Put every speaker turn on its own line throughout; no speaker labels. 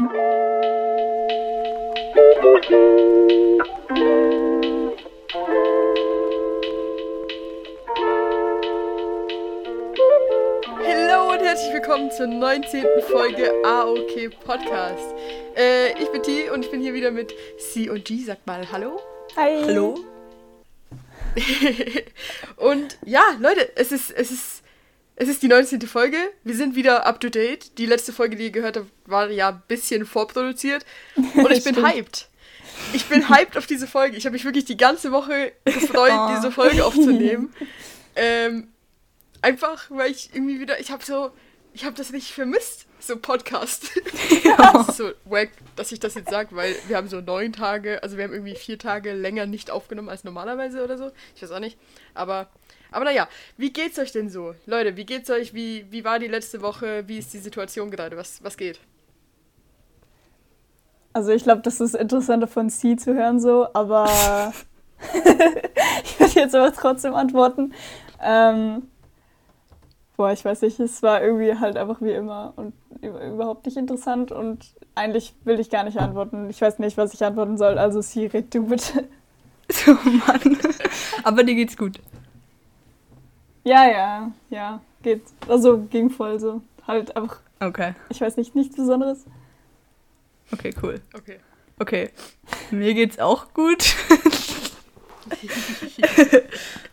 Hallo und herzlich willkommen zur 19. Folge AOK Podcast. Äh, ich bin T und ich bin hier wieder mit C und G. Sag mal Hallo.
Hi.
Hallo. und ja, Leute, es ist, es ist, es ist die 19. Folge. Wir sind wieder up to date. Die letzte Folge, die ihr gehört habt, war ja ein bisschen vorproduziert. Und ich bin hyped. Ich bin hyped auf diese Folge. Ich habe mich wirklich die ganze Woche gefreut,
Oh.
diese Folge aufzunehmen. Ähm, einfach, weil ich irgendwie wieder, ich habe so, ich habe das richtig vermisst, so Podcast. Das ist so wack, dass ich das jetzt sage, weil wir haben so neun Tage, also wir haben irgendwie vier Tage länger nicht aufgenommen als normalerweise oder so. Ich weiß auch nicht. Aber, aber naja, wie geht's euch denn so? Leute, wie geht's euch? Wie, wie war die letzte Woche? Wie ist die Situation gerade? Was, was geht?
Also ich glaube, das ist interessanter von C zu hören so, aber ich würde jetzt aber trotzdem antworten. Ähm, boah, ich weiß nicht, es war irgendwie halt einfach wie immer und über- überhaupt nicht interessant und eigentlich will ich gar nicht antworten. Ich weiß nicht, was ich antworten soll, also C, red du bitte.
So, Mann. Aber dir geht's gut.
Ja, ja, ja, geht. Also ging voll so. Halt einfach,
Okay.
ich weiß nicht, nichts Besonderes.
Okay, cool.
Okay.
Okay. Mir geht's auch gut.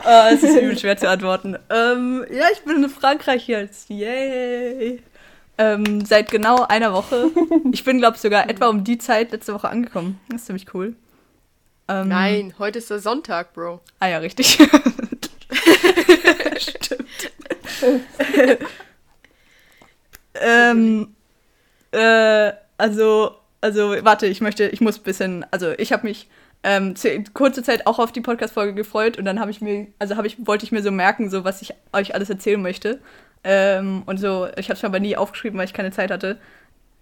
Ah, es ist übel schwer zu antworten. Ähm, ja, ich bin in Frankreich jetzt. Yay. Ähm, seit genau einer Woche. Ich bin, glaube ich, sogar etwa um die Zeit letzte Woche angekommen. Das ist ziemlich cool. Ähm,
Nein, heute ist der Sonntag, Bro.
Ah ja, richtig. Stimmt. ähm, äh, also, also, warte, ich möchte, ich muss ein bisschen, also ich habe mich ähm, kurze Zeit auch auf die Podcast-Folge gefreut und dann habe ich mir, also habe ich, wollte ich mir so merken, so was ich euch alles erzählen möchte. Ähm, und so, ich habe es aber nie aufgeschrieben, weil ich keine Zeit hatte.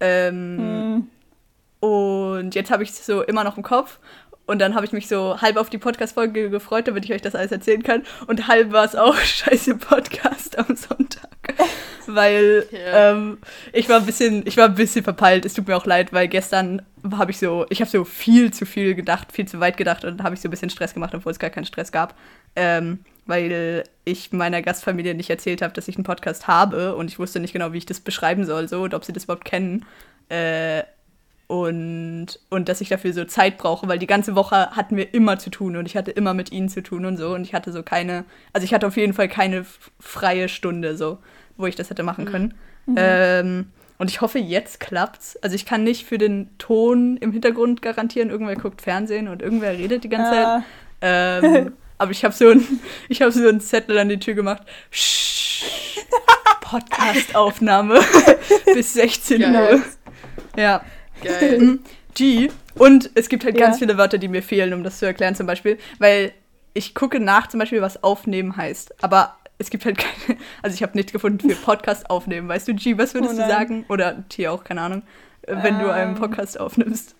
Ähm,
Hm,
und jetzt habe ich es so immer noch im Kopf. Und dann habe ich mich so halb auf die Podcast-Folge gefreut, damit ich euch das alles erzählen kann. Und halb war es auch scheiße Podcast am Sonntag. weil
Ja.
ähm, ich war ein bisschen, ich war ein bisschen verpeilt. Es tut mir auch leid, weil gestern habe ich so, ich habe so viel zu viel gedacht, viel zu weit gedacht und habe ich so ein bisschen Stress gemacht, obwohl es gar keinen Stress gab. Ähm, weil ich meiner Gastfamilie nicht erzählt habe, dass ich einen Podcast habe und ich wusste nicht genau, wie ich das beschreiben soll, so und ob sie das überhaupt kennen. Äh, und, und dass ich dafür so Zeit brauche, weil die ganze Woche hatten wir immer zu tun und ich hatte immer mit ihnen zu tun und so und ich hatte so keine, also ich hatte auf jeden Fall keine freie Stunde so, wo ich das hätte machen können. Ähm, und ich hoffe, jetzt klappt's. Also ich kann nicht für den Ton im Hintergrund garantieren, irgendwer guckt Fernsehen und irgendwer redet die ganze Zeit.
ah,
Ähm, aber ich habe so ein, ich habe so einen Zettel an die Tür gemacht. Podcast-Aufnahme bis 16
Geil.
Uhr. Ja.
Geil.
Mhm. G. Und es gibt halt
Ja.
ganz viele Wörter, die mir fehlen, um das zu erklären, zum Beispiel, weil ich gucke nach, zum Beispiel, was aufnehmen heißt. Aber es gibt halt keine, also ich habe nicht gefunden für Podcast aufnehmen. Weißt du, G, was würdest
Oh
du sagen? Oder T auch, keine Ahnung, äh, wenn du einen
Ähm.
Podcast aufnimmst.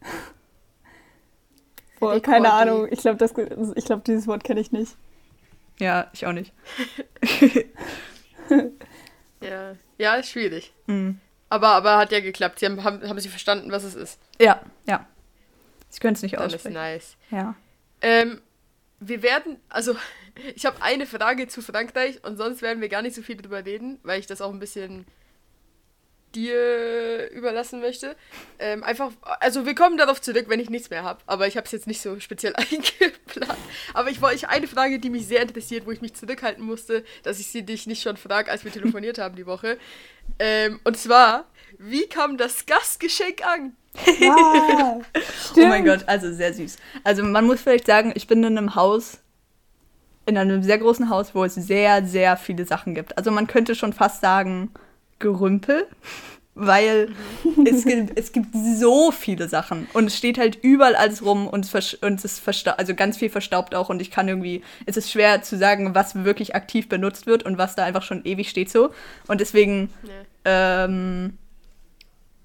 boah, keine Ahnung. Ich glaube, glaub, dieses Wort kenne ich nicht.
Ja, ich auch nicht.
Ja. Ja, ist schwierig.
Mhm.
Aber, aber hat ja geklappt. Sie haben, haben, haben sie verstanden, was es ist.
Ja, ja. Ich könnte es nicht
Dann ist
aussprechen.
nice.
Ja.
Ähm, wir werden, also ich habe eine Frage zu Frankreich und sonst werden wir gar nicht so viel drüber reden, weil ich das auch ein bisschen dir überlassen möchte. Ähm, einfach, also wir kommen darauf zurück, wenn ich nichts mehr habe, aber ich habe es jetzt nicht so speziell eingeplant. Aber ich wollte eine Frage, die mich sehr interessiert, wo ich mich zurückhalten musste, dass ich sie dich nicht schon frage, als wir telefoniert haben die Woche. Ähm, und zwar, wie kam das Gastgeschenk an?
Ah,
Oh mein Gott, also sehr süß. Also man muss vielleicht sagen, ich bin in einem Haus, in einem sehr großen Haus, wo es sehr, sehr viele Sachen gibt. Also man könnte schon fast sagen, Gerümpel, weil es, gibt, es gibt so viele Sachen und es steht halt überall alles rum und es, und es ist verstaubt, also ganz viel verstaubt auch und ich kann irgendwie, es ist schwer zu sagen, was wirklich aktiv benutzt wird und was da einfach schon ewig steht so. Und deswegen
Nee.
ähm,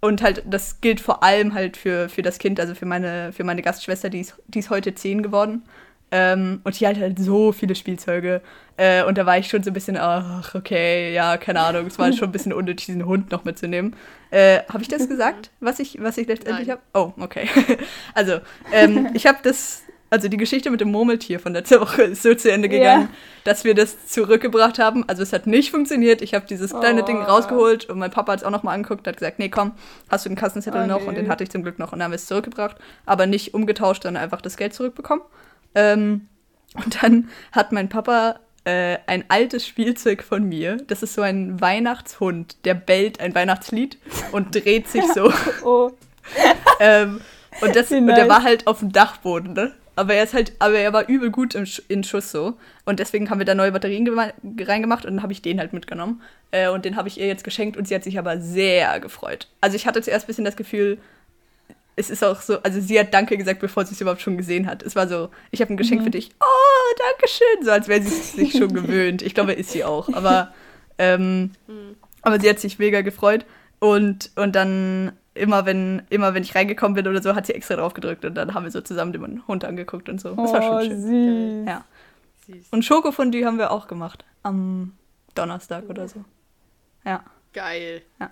und halt, das gilt vor allem halt für, für das Kind, also für meine, für meine Gastschwester, die ist, die ist heute zehn geworden. Ähm, und die hat halt so viele Spielzeuge. Äh, und da war ich schon so ein bisschen, ach, okay, ja, keine Ahnung. Es war schon ein bisschen unnötig, diesen Hund noch mitzunehmen. Äh, habe ich das gesagt, was ich, was ich letztendlich habe? Oh, okay. also, ähm, ich habe das, also die Geschichte mit dem Murmeltier von letzter Woche ist so zu Ende gegangen, ja. dass wir das zurückgebracht haben. Also es hat nicht funktioniert. Ich habe dieses kleine oh. Ding rausgeholt und mein Papa hat es auch nochmal angeguckt und hat gesagt, nee, komm, hast du den Kassenzettel oh, noch? Nee. Und den hatte ich zum Glück noch und dann haben wir es zurückgebracht. Aber nicht umgetauscht, sondern einfach das Geld zurückbekommen. Ähm, und dann hat mein Papa äh, ein altes Spielzeug von mir. Das ist so ein Weihnachtshund, der bellt ein Weihnachtslied und dreht sich so. oh. ähm, und, das, und der war halt auf dem Dachboden, ne? Aber er ist halt, aber er war übel gut im Sch in Schuss so. Und deswegen haben wir da neue Batterien reingemacht und dann habe ich den halt mitgenommen. Äh, und den habe ich ihr jetzt geschenkt und sie hat sich aber sehr gefreut. Also ich hatte zuerst ein bisschen das Gefühl, es ist auch so, also sie hat Danke gesagt, bevor sie es überhaupt schon gesehen hat. Es war so, ich habe ein Geschenk mhm. für dich. Oh, danke schön. So als wäre sie sich schon gewöhnt. Ich glaube, ist sie auch. Aber, ähm, mhm. aber sie hat sich mega gefreut. Und, und dann immer wenn, immer wenn ich reingekommen bin oder so, hat sie extra drauf gedrückt und dann haben wir so zusammen den Hund angeguckt und so. Das war schon oh, schön. Süß. Ja. Süß. Und Schokofondue haben wir auch gemacht. Am Donnerstag oder so. Ja.
Geil. Ja.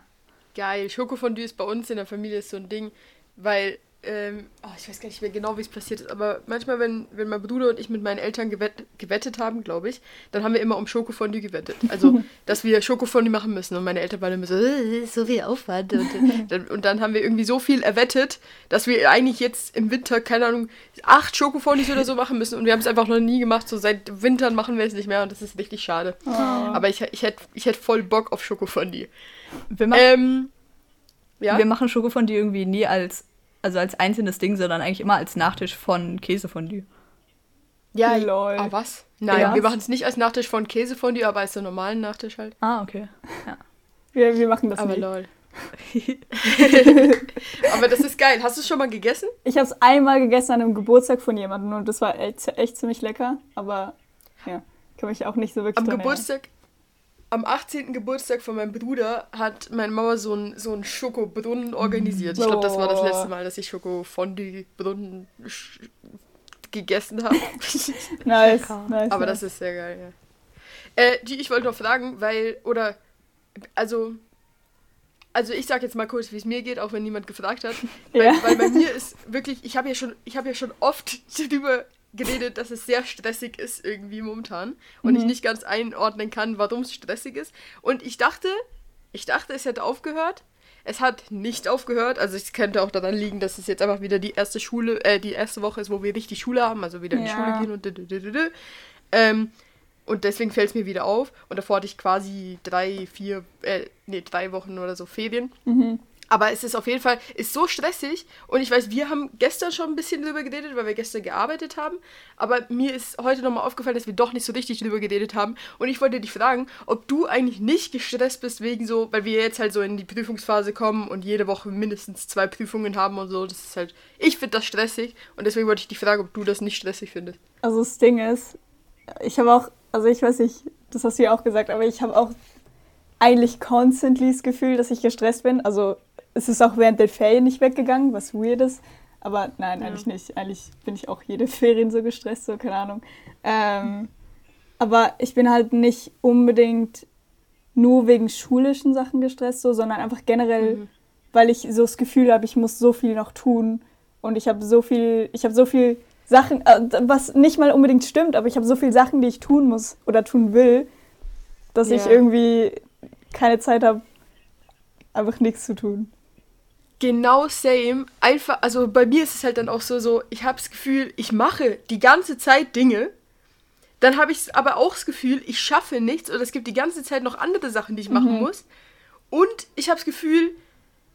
Geil. Schokofondue ist bei uns in der Familie so ein Ding weil, ähm, oh, ich weiß gar nicht mehr genau, wie es passiert ist, aber manchmal, wenn, wenn mein Bruder und ich mit meinen Eltern gewett, gewettet haben, glaube ich, dann haben wir immer um Schokofondue gewettet. Also, dass wir Schokofondue machen müssen. Und meine Eltern waren immer so, äh, so viel Aufwand. Und, dann, und dann haben wir irgendwie so viel erwettet, dass wir eigentlich jetzt im Winter, keine Ahnung, acht Schokofondies oder so machen müssen. Und wir haben es einfach noch nie gemacht. So seit Wintern machen wir es nicht mehr und das ist richtig schade. Oh. Aber ich, ich hätte ich hätt voll Bock auf Schokofondue.
Wir machen, ähm, ja? wir machen Schokofondue irgendwie nie als also als einzelnes Ding, sondern eigentlich immer als Nachtisch von Käsefondue.
Ja, lol. Ah, was? Nein, ja. wir machen es nicht als Nachtisch von Käsefondue, aber als so normalen Nachtisch halt.
Ah, okay. Ja.
Wir, wir machen das
aber nie. lol. aber das ist geil. Hast du es schon mal gegessen?
Ich habe es einmal gegessen an einem Geburtstag von jemandem und das war echt, echt ziemlich lecker. Aber ja, kann mich auch nicht so wirklich
Am Geburtstag, am 18. Geburtstag von meinem Bruder hat meine Mama so einen so Schokobrunnen organisiert. Ich glaube, das war das letzte Mal, dass ich Schokofondue-Brunnen gegessen habe.
nice, nice.
Aber das ist sehr geil, ja. Äh, die, ich wollte noch fragen, weil, oder, also, also ich sag jetzt mal kurz, wie es mir geht, auch wenn niemand gefragt hat. Weil, ja. weil bei mir ist wirklich, ich habe ja schon, ich habe ja schon oft darüber geredet, dass es sehr stressig ist irgendwie momentan und mhm. ich nicht ganz einordnen kann, warum es stressig ist. Und ich dachte, ich dachte, es hätte aufgehört. Es hat nicht aufgehört. Also es könnte auch daran liegen, dass es jetzt einfach wieder die erste Schule, äh, die erste Woche ist, wo wir richtig Schule haben, also wieder in die Schule gehen und d -d -d ähm, und deswegen fällt es mir wieder auf. Und davor hatte ich quasi drei, vier, äh, nee, drei Wochen oder so Ferien. Mhm. Aber es ist auf jeden Fall, ist so stressig. Und ich weiß, wir haben gestern schon ein bisschen drüber geredet, weil wir gestern gearbeitet haben. Aber mir ist heute nochmal aufgefallen, dass wir doch nicht so richtig drüber geredet haben. Und ich wollte dich fragen, ob du eigentlich nicht gestresst bist wegen so, weil wir jetzt halt so in die Prüfungsphase kommen und jede Woche mindestens zwei Prüfungen haben und so. Das ist halt, ich finde das stressig. Und deswegen wollte ich dich fragen, ob du das nicht stressig findest.
Also das Ding ist, ich habe auch, also ich weiß nicht, das hast du ja auch gesagt, aber ich habe auch eigentlich constantly das Gefühl, dass ich gestresst bin. Also es ist auch während der Ferien nicht weggegangen, was weird ist. Aber nein, ja. eigentlich nicht. Eigentlich bin ich auch jede Ferien so gestresst, so keine Ahnung. Ähm, aber ich bin halt nicht unbedingt nur wegen schulischen Sachen gestresst, so, sondern einfach generell, mhm. weil ich so das Gefühl habe, ich muss so viel noch tun und ich habe so viel, ich habe so viel Sachen, äh, was nicht mal unbedingt stimmt, aber ich habe so viele Sachen, die ich tun muss oder tun will, dass ja. ich irgendwie keine Zeit habe, einfach nichts zu tun
genau same. Einfach, also bei mir ist es halt dann auch so, so ich habe das Gefühl, ich mache die ganze Zeit Dinge. Dann habe ich aber auch das Gefühl, ich schaffe nichts oder es gibt die ganze Zeit noch andere Sachen, die ich machen mhm. muss. Und ich habe das Gefühl,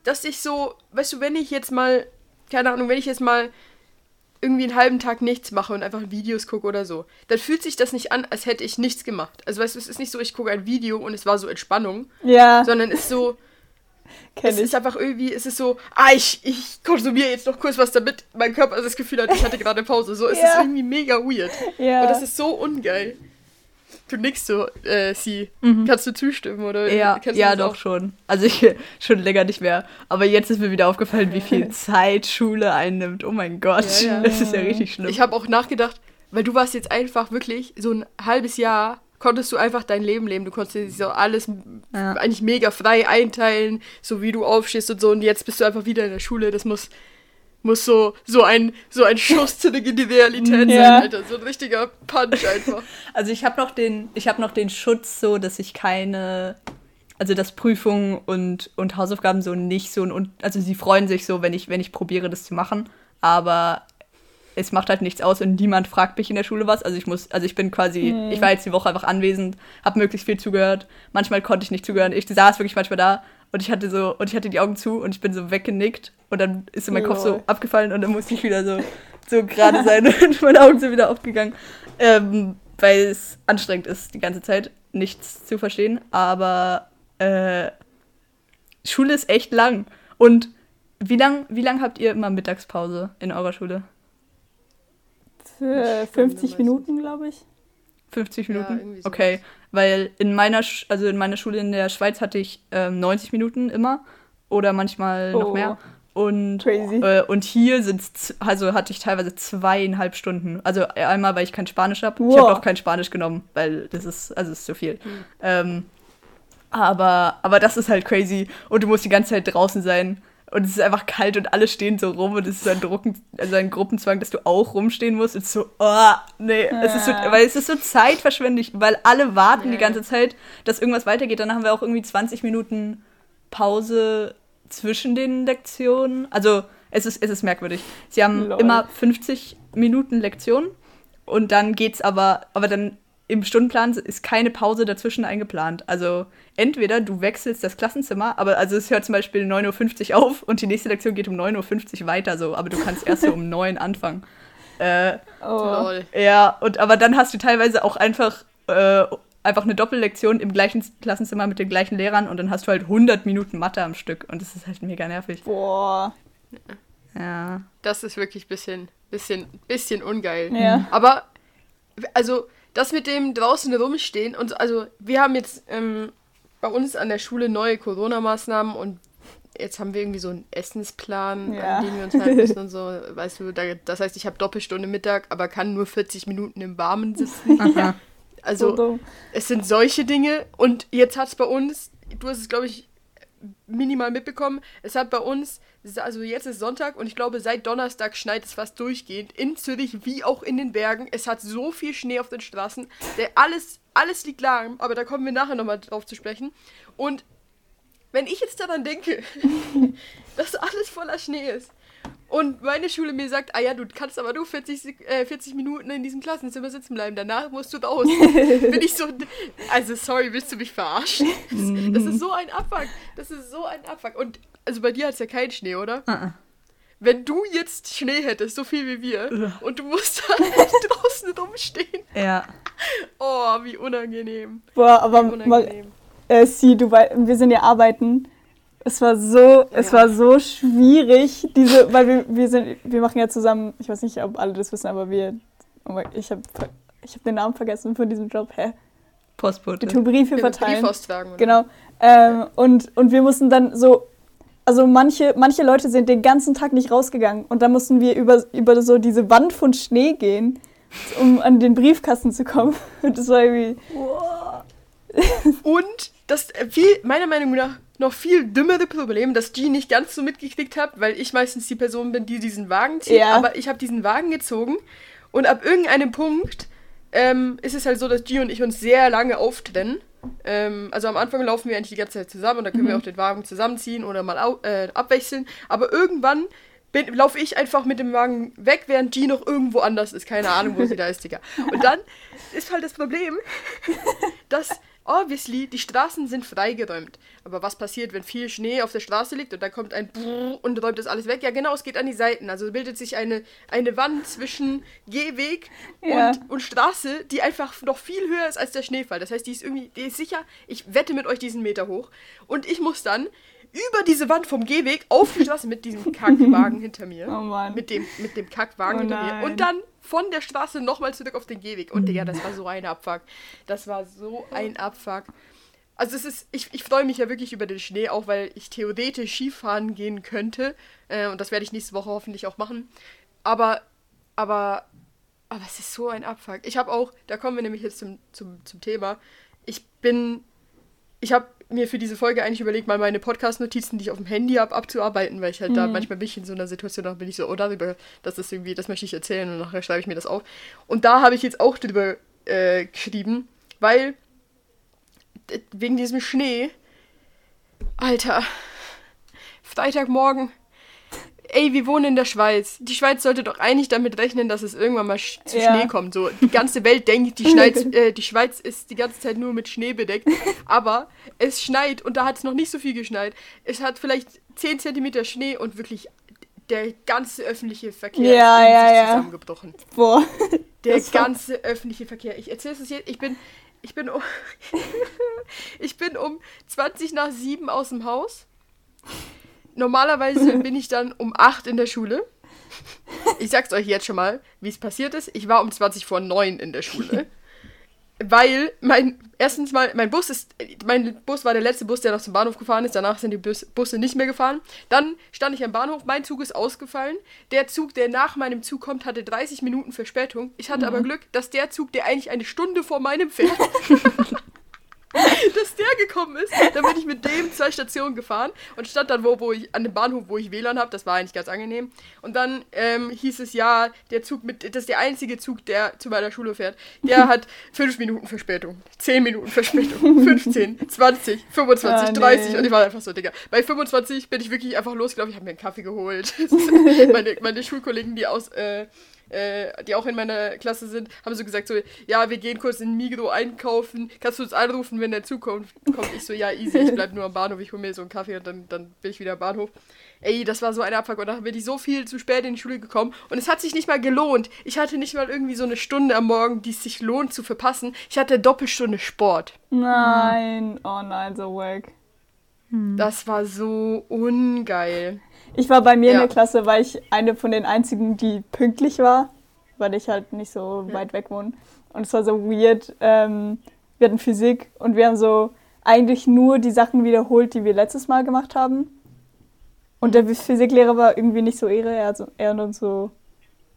dass ich so, weißt du, wenn ich jetzt mal, keine Ahnung, wenn ich jetzt mal irgendwie einen halben Tag nichts mache und einfach Videos gucke oder so, dann fühlt sich das nicht an, als hätte ich nichts gemacht. Also weißt du, es ist nicht so, ich gucke ein Video und es war so Entspannung. Ja. Sondern es ist so, Kenn es ich. ist einfach irgendwie, es ist so, ah, ich, ich konsumiere jetzt noch kurz was, damit mein Körper das Gefühl hat, ich hatte gerade Pause. So, es ja. ist irgendwie mega weird. Ja. Und das ist so ungeil. Du nickst so, äh, sie. Mhm. Kannst du zustimmen, oder?
Ja, ja doch auch? schon. Also ich schon länger nicht mehr. Aber jetzt ist mir wieder aufgefallen, wie viel Zeit Schule einnimmt. Oh mein Gott, ja. das ist ja richtig schlimm.
Ich habe auch nachgedacht, weil du warst jetzt einfach wirklich so ein halbes Jahr konntest du einfach dein Leben leben. Du konntest dir so alles
Ja.
eigentlich mega frei einteilen, so wie du aufstehst und so. Und jetzt bist du einfach wieder in der Schule. Das muss, muss so, so, ein, so ein Schuss zurück in die Realität
Ja.
sein, Alter. So ein richtiger Punch einfach.
Also ich habe noch den, ich habe noch den Schutz so, dass ich keine, also dass Prüfungen und, und Hausaufgaben so nicht so ein, und also sie freuen sich so, wenn ich, wenn ich probiere, das zu machen, aber es macht halt nichts aus und niemand fragt mich in der Schule was. Also ich muss, also ich bin quasi, ich war jetzt die Woche einfach anwesend, habe möglichst viel zugehört. Manchmal konnte ich nicht zugehören. Ich saß wirklich manchmal da und ich hatte so, und ich hatte die Augen zu und ich bin so weggenickt und dann ist so mein Kopf so abgefallen und dann musste ich wieder so, so gerade sein und meine Augen sind wieder aufgegangen. Ähm, weil es anstrengend ist, die ganze Zeit nichts zu verstehen. Aber äh, Schule ist echt lang. Und wie lang, wie lang habt ihr immer Mittagspause in eurer Schule?
Für 50 Minuten, glaube ich.
50
Ja,
Minuten?
sowas.
okay. Weil in meiner, Sch also in meiner Schule in der Schweiz hatte ich ähm, 90 Minuten immer. Oder manchmal noch
Oh.
mehr. Und,
Crazy.
äh, und hier sind's, also hatte ich teilweise zweieinhalb Stunden. Also einmal, weil ich kein Spanisch habe. Ich habe
Wow.
doch kein Spanisch genommen, weil das ist, also es ist zu viel. Ähm, aber, aber das ist halt crazy. Und du musst die ganze Zeit draußen sein. Und es ist einfach kalt und alle stehen so rum und es ist so ein, Drucken, also ein Gruppenzwang, dass du auch rumstehen musst. Es ist so, oh, nee, es ist so,
Ja.
weil es ist so zeitverschwendig, weil alle warten die
Ja.
ganze Zeit, dass irgendwas weitergeht. Dann haben wir auch irgendwie 20 Minuten Pause zwischen den Lektionen. Also es ist, es ist merkwürdig. Sie haben
Lol.
immer 50 Minuten Lektion und dann geht's aber, aber dann im Stundenplan ist keine Pause dazwischen eingeplant. Also entweder du wechselst das Klassenzimmer, aber also es hört zum Beispiel 9.50 Uhr auf und die nächste Lektion geht um 9.50 Uhr weiter so, aber du kannst erst so um 9 anfangen. Äh,
Oh.
Ja, und aber dann hast du teilweise auch einfach, äh, einfach eine Doppellektion im gleichen Klassenzimmer mit den gleichen Lehrern und dann hast du halt 100 Minuten Mathe am Stück und das ist halt mega nervig.
Boah.
Ja.
Das ist wirklich ein bisschen, bisschen, bisschen ungeil.
Ja.
Aber, also, das mit dem draußen rumstehen und so- also, wir haben jetzt ähm, bei uns an der Schule neue Corona-Maßnahmen und jetzt haben wir irgendwie so einen Essensplan,
Ja.
an den wir uns halten müssen und so. Weißt du, da, das heißt, ich habe Doppelstunde Mittag, aber kann nur 40 Minuten im Warmen sitzen.
Aha.
So
Also,
dumm.
es sind solche Dinge und jetzt hat es bei uns, du hast es glaube ich minimal mitbekommen, es hat bei uns, also jetzt ist Sonntag und ich glaube seit Donnerstag schneit es fast durchgehend, in Zürich wie auch in den Bergen. Es hat so viel Schnee auf den Straßen, der alles, alles liegt lahm, aber da kommen wir nachher nochmal drauf zu sprechen. Und wenn ich jetzt daran denke, dass alles voller Schnee ist und meine Schule mir sagt, ah ja, du kannst aber nur 40, Sek- äh, 40 Minuten in diesem Klassenzimmer sitzen bleiben, danach musst du raus. Bin ich so, also sorry, willst du mich verarschen? Das, das ist so ein Abfuck, das ist so ein Abfuck. Und also bei dir hat es ja keinen Schnee, oder?
Ah,
Wenn du jetzt Schnee hättest, so viel wie wir,
Ugh.
und du musst dann draußen rumstehen,
Ja.
oh, wie unangenehm.
Boah, aber
Wie
mal,
unangenehm.
äh, sie, du wir sind ja arbeiten. Es war so, es
Ja.
war so schwierig, diese, weil wir, wir sind, wir machen ja zusammen, ich weiß nicht, ob alle das wissen, aber wir, oh mein, ich habe ich hab den Namen vergessen von diesem Job, hä?
Postbote.
tun Briefe
Ja,
verteilen.
Brief austragen, oder?
Genau. Ähm, und, und wir mussten dann so, also manche, manche Leute sind den ganzen Tag nicht rausgegangen und dann mussten wir über, über so diese Wand von Schnee gehen, um an den Briefkasten zu kommen. Und das war irgendwie,
Und das viel, meiner Meinung nach noch viel dümmere Problem, das G nicht ganz so mitgekriegt hat, weil ich meistens die Person bin, die diesen Wagen zieht.
Ja.
Aber ich habe diesen Wagen gezogen und ab irgendeinem Punkt ähm, ist es halt so, dass G und ich uns sehr lange auftrennen. Ähm, also am Anfang laufen wir eigentlich die ganze Zeit zusammen und dann können wir auch den Wagen zusammenziehen oder mal au äh, abwechseln. Aber irgendwann laufe ich einfach mit dem Wagen weg, während G noch irgendwo anders ist. Keine Ahnung, wo sie da ist, Digga. Und dann ist halt das Problem, dass obviously die Straßen sind freigeräumt. Aber was passiert, wenn viel Schnee auf der Straße liegt und dann kommt ein Brrr und räumt das alles weg? Ja, genau, es geht an die Seiten. Also bildet sich eine, eine Wand zwischen Gehweg
Ja.
und, und Straße, die einfach noch viel höher ist als der Schneefall. Das heißt, die ist irgendwie, die ist sicher, ich wette mit euch diesen Meter hoch. Und ich muss dann über diese Wand vom Gehweg auf die Straße mit diesem Kackwagen hinter mir.
oh Mann.
Mit dem, mit dem Kackwagen
Oh
hinter mir. Und dann von der Straße nochmal zurück auf den Gehweg. Und Digga, das war so ein Abfuck. Das war so ein Abfuck. Also es ist, ich, ich freue mich ja wirklich über den Schnee, auch weil ich theoretisch Skifahren gehen könnte. Äh, und das werde ich nächste Woche hoffentlich auch machen. Aber, aber, aber es ist so ein Abfuck. Ich habe auch, da kommen wir nämlich jetzt zum, zum, zum Thema. Ich bin, ich habe mir für diese Folge eigentlich überlegt, mal meine Podcast-Notizen, die ich auf dem Handy habe, abzuarbeiten, weil ich halt mhm. da manchmal bin ich in so einer Situation, da bin ich so, oh, darüber, das ist irgendwie, das möchte ich erzählen und nachher schreibe ich mir das auf. Und da habe ich jetzt auch drüber äh, geschrieben, weil wegen diesem Schnee, Alter, Freitagmorgen, ey, wir wohnen in der Schweiz. Die Schweiz sollte doch eigentlich damit rechnen, dass es irgendwann mal sch zu ja. Schnee kommt. So, die ganze Welt denkt, die, Schweiz, äh, die Schweiz ist die ganze Zeit nur mit Schnee bedeckt. Aber es schneit und da hat es noch nicht so viel geschneit. Es hat vielleicht 10 cm Schnee und wirklich der ganze öffentliche Verkehr
ja,
ist
ja, ja.
zusammengebrochen.
Boah.
Der ganze öffentliche Verkehr. Ich erzähle es jetzt, ich bin, ich bin um, ich bin um 20 nach 7 aus dem Haus normalerweise bin ich dann um 8 in der Schule. Ich sag's euch jetzt schon mal, wie es passiert ist. Ich war um 20 vor 9 in der Schule. Weil mein, erstens mal, mein Bus ist, mein Bus war der letzte Bus, der noch zum Bahnhof gefahren ist. Danach sind die Bus, Busse nicht mehr gefahren. Dann stand ich am Bahnhof, mein Zug ist ausgefallen. Der Zug, der nach meinem Zug kommt, hatte 30 Minuten Verspätung. Ich hatte mhm. aber Glück, dass der Zug, der eigentlich eine Stunde vor meinem fährt, dass der gekommen ist. Dann bin ich mit dem zwei Stationen gefahren und stand dann wo, wo ich an dem Bahnhof, wo ich WLAN habe. Das war eigentlich ganz angenehm. Und dann ähm, hieß es ja, der Zug mit, das ist der einzige Zug, der zu meiner Schule fährt. Der hat fünf Minuten Verspätung, zehn Minuten Verspätung, 15, 20, 25, ah, 30 nee. und ich war einfach so, Digga. Bei 25 bin ich wirklich einfach losgelaufen. Ich habe mir einen Kaffee geholt. meine, meine Schulkollegen, die aus äh, äh, die auch in meiner Klasse sind, haben so gesagt so, ja, wir gehen kurz in Migro einkaufen, kannst du uns anrufen, wenn der Zug kommt? Ich so, ja, easy, ich bleib nur am Bahnhof, ich hole mir so einen Kaffee und dann, dann bin ich wieder am Bahnhof. Ey, das war so ein Abfuck und dann bin ich so viel zu spät in die Schule gekommen und es hat sich nicht mal gelohnt. Ich hatte nicht mal irgendwie so eine Stunde am Morgen, die es sich lohnt zu verpassen. Ich hatte Doppelstunde Sport.
Nein, oh nein, so wack.
Das war so ungeil.
Ich war bei mir ja. in der Klasse, weil ich eine von den einzigen, die pünktlich war, weil ich halt nicht so ja. weit weg wohne. Und es war so weird. Ähm, wir hatten Physik und wir haben so eigentlich nur die Sachen wiederholt, die wir letztes Mal gemacht haben. Und der Physiklehrer war irgendwie nicht so ehre. Er hat, so, er hat uns so.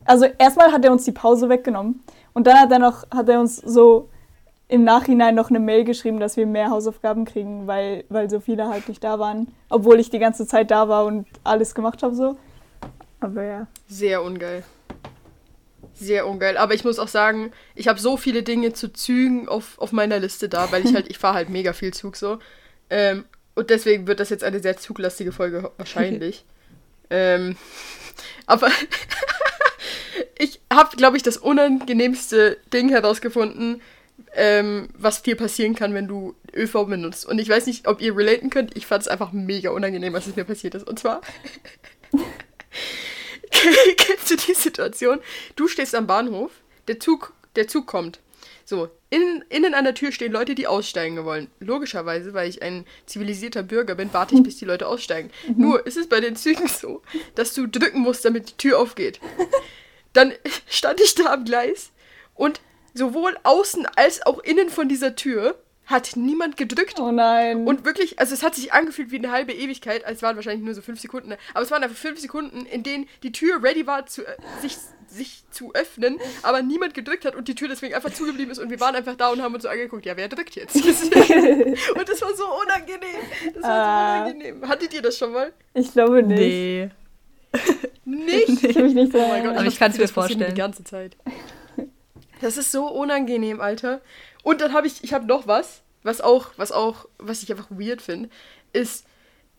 Also erstmal hat er uns die Pause weggenommen. Und dann hat er noch, hat er uns so im Nachhinein noch eine Mail geschrieben, dass wir mehr Hausaufgaben kriegen, weil, weil so viele halt nicht da waren. Obwohl ich die ganze Zeit da war und alles gemacht habe so. Aber ja.
Sehr ungeil. Sehr ungeil. Aber ich muss auch sagen, ich habe so viele Dinge zu Zügen auf, auf meiner Liste da, weil ich halt, ich fahre halt mega viel Zug so. Ähm, und deswegen wird das jetzt eine sehr zuglastige Folge wahrscheinlich. ähm, aber ich habe, glaube ich, das unangenehmste Ding herausgefunden, ähm, was dir passieren kann, wenn du ÖV benutzt. Und ich weiß nicht, ob ihr relaten könnt. Ich fand es einfach mega unangenehm, was es mir passiert ist. Und zwar. kennst du die Situation? Du stehst am Bahnhof, der Zug, der Zug kommt. So, innen, innen an der Tür stehen Leute, die aussteigen wollen. Logischerweise, weil ich ein zivilisierter Bürger bin, warte ich, bis die Leute aussteigen. Mhm. Nur ist es bei den Zügen so, dass du drücken musst, damit die Tür aufgeht. Dann stand ich da am Gleis und sowohl außen als auch innen von dieser Tür hat niemand gedrückt.
Oh nein.
Und wirklich, also es hat sich angefühlt wie eine halbe Ewigkeit. Also es waren wahrscheinlich nur so fünf Sekunden. Aber es waren einfach fünf Sekunden, in denen die Tür ready war, zu, äh, sich, sich zu öffnen, aber niemand gedrückt hat und die Tür deswegen einfach zugeblieben ist. Und wir waren einfach da und haben uns so angeguckt, ja, wer drückt jetzt? und das war so unangenehm. Das war ah. so unangenehm. Hattet ihr das schon mal?
Ich glaube nicht.
Nee.
Nicht?
Ich mich nicht so
oh mein Gott,
aber ich kann es mir vorstellen.
Die ganze Zeit. Das ist so unangenehm, Alter. Und dann habe ich, ich habe noch was, was auch, was auch, was ich einfach weird finde, ist,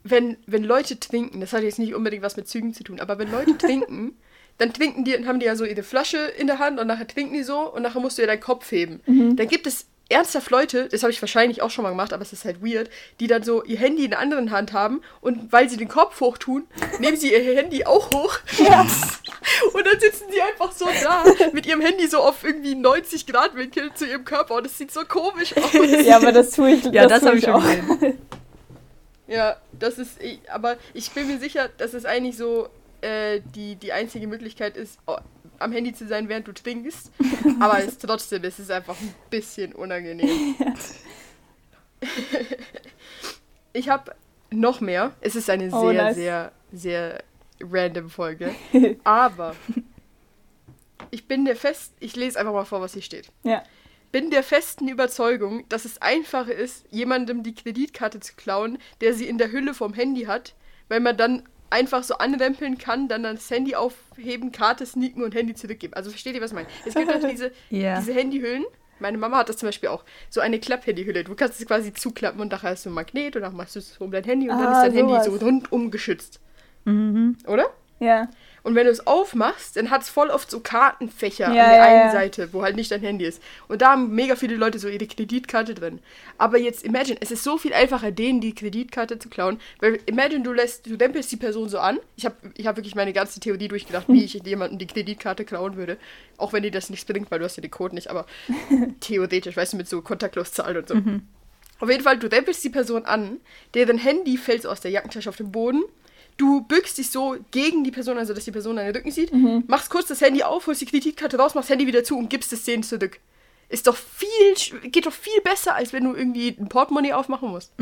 wenn, wenn Leute trinken, das hat jetzt nicht unbedingt was mit Zügen zu tun, aber wenn Leute trinken, dann trinken die, haben die ja so ihre Flasche in der Hand und nachher trinken die so und nachher musst du ja deinen Kopf heben. Mhm. Dann gibt es ernsthaft Leute, das habe ich wahrscheinlich auch schon mal gemacht, aber es ist halt weird, die dann so ihr Handy in der anderen Hand haben und weil sie den Kopf hoch tun, nehmen sie ihr Handy auch hoch. Ja. Und dann sitzen sie einfach so da mit ihrem Handy so auf irgendwie 90 Grad Winkel zu ihrem Körper und es sieht so komisch aus.
Ja, aber das tue ich.
Ja, das, das habe ich auch.
Ja, das ist, aber ich bin mir sicher, dass es eigentlich so äh, die, die einzige Möglichkeit ist, am Handy zu sein, während du trinkst. Aber es trotzdem es ist einfach ein bisschen unangenehm. ich habe noch mehr. Es ist eine oh, sehr, nice. sehr, sehr random Folge. Aber ich bin der fest, ich lese einfach mal vor, was hier steht.
Ja.
Bin der festen Überzeugung, dass es einfacher ist, jemandem die Kreditkarte zu klauen, der sie in der Hülle vom Handy hat, weil man dann einfach so anrempeln kann, dann das Handy aufheben, Karte sneaken und Handy zurückgeben. Also versteht ihr, was ich meine? Es gibt doch diese,
Ja.
diese Handyhüllen. Meine Mama hat das zum Beispiel auch. So eine Klapp-Handyhülle. Du kannst es quasi zuklappen und nachher hast du ein Magnet und dann machst du es um dein Handy und dann
Ah,
ist dein Handy so
sowas.
rundum geschützt.
Mhm.
Oder?
Ja.
Und wenn du es aufmachst, dann hat es voll oft so Kartenfächer
Ja,
an der
ja,
einen
ja.
Seite, wo halt nicht dein Handy ist. Und da haben mega viele Leute so ihre Kreditkarte drin. Aber jetzt imagine, es ist so viel einfacher, denen die Kreditkarte zu klauen. Weil imagine, du lässt, du dempelst die Person so an. Ich habe ich hab wirklich meine ganze Theorie durchgedacht, wie ich jemandem die Kreditkarte klauen würde. Auch wenn dir das nichts bringt, weil du hast ja den Code nicht, aber theoretisch, weißt du, mit so kontaktlos zahlen und so. Auf jeden Fall, du dempelst die Person an, deren Handy fällt aus der Jackentasche auf den Boden. Du bückst dich so gegen die Person, also dass die Person deinen Rücken sieht, machst kurz das Handy auf, holst die Kreditkarte raus, machst das Handy wieder zu und gibst es denen zurück. Ist doch viel, geht doch viel besser, als wenn du irgendwie ein Portemonnaie aufmachen musst.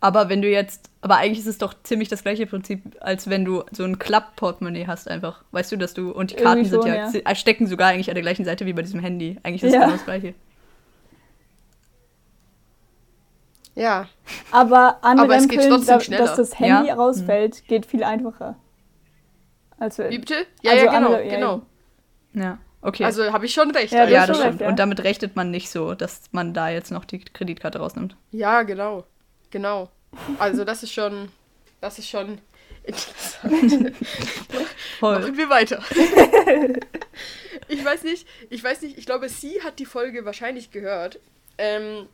Aber wenn du jetzt, aber eigentlich ist es doch ziemlich das gleiche Prinzip, als wenn du so ein Klapp-Portemonnaie hast einfach. Weißt du, dass du, und die Karten sind
schon,
ja,
ja.
sie- äh, stecken sogar eigentlich an der gleichen Seite wie bei diesem Handy. Eigentlich ist es
Ja.
genau das gleiche.
Ja.
Aber
Aber es geht
anrempeln,
trotzdem
da,
schneller.
dass das Handy
Ja.
rausfällt, geht viel einfacher. Als
Wie bitte? Ja,
Also
ja, genau,
andere- ja,
genau.
Ja, okay.
Also habe ich schon recht.
Ja,
also.
ja, das stimmt.
ja.
Und damit rechnet man nicht so, dass man da jetzt noch die Kreditkarte rausnimmt.
Ja, genau. Genau. Also das ist schon, das ist schon interessant.
Voll.
Machen wir weiter. ich weiß nicht, ich weiß nicht, ich glaube, sie hat die Folge wahrscheinlich gehört. Ähm,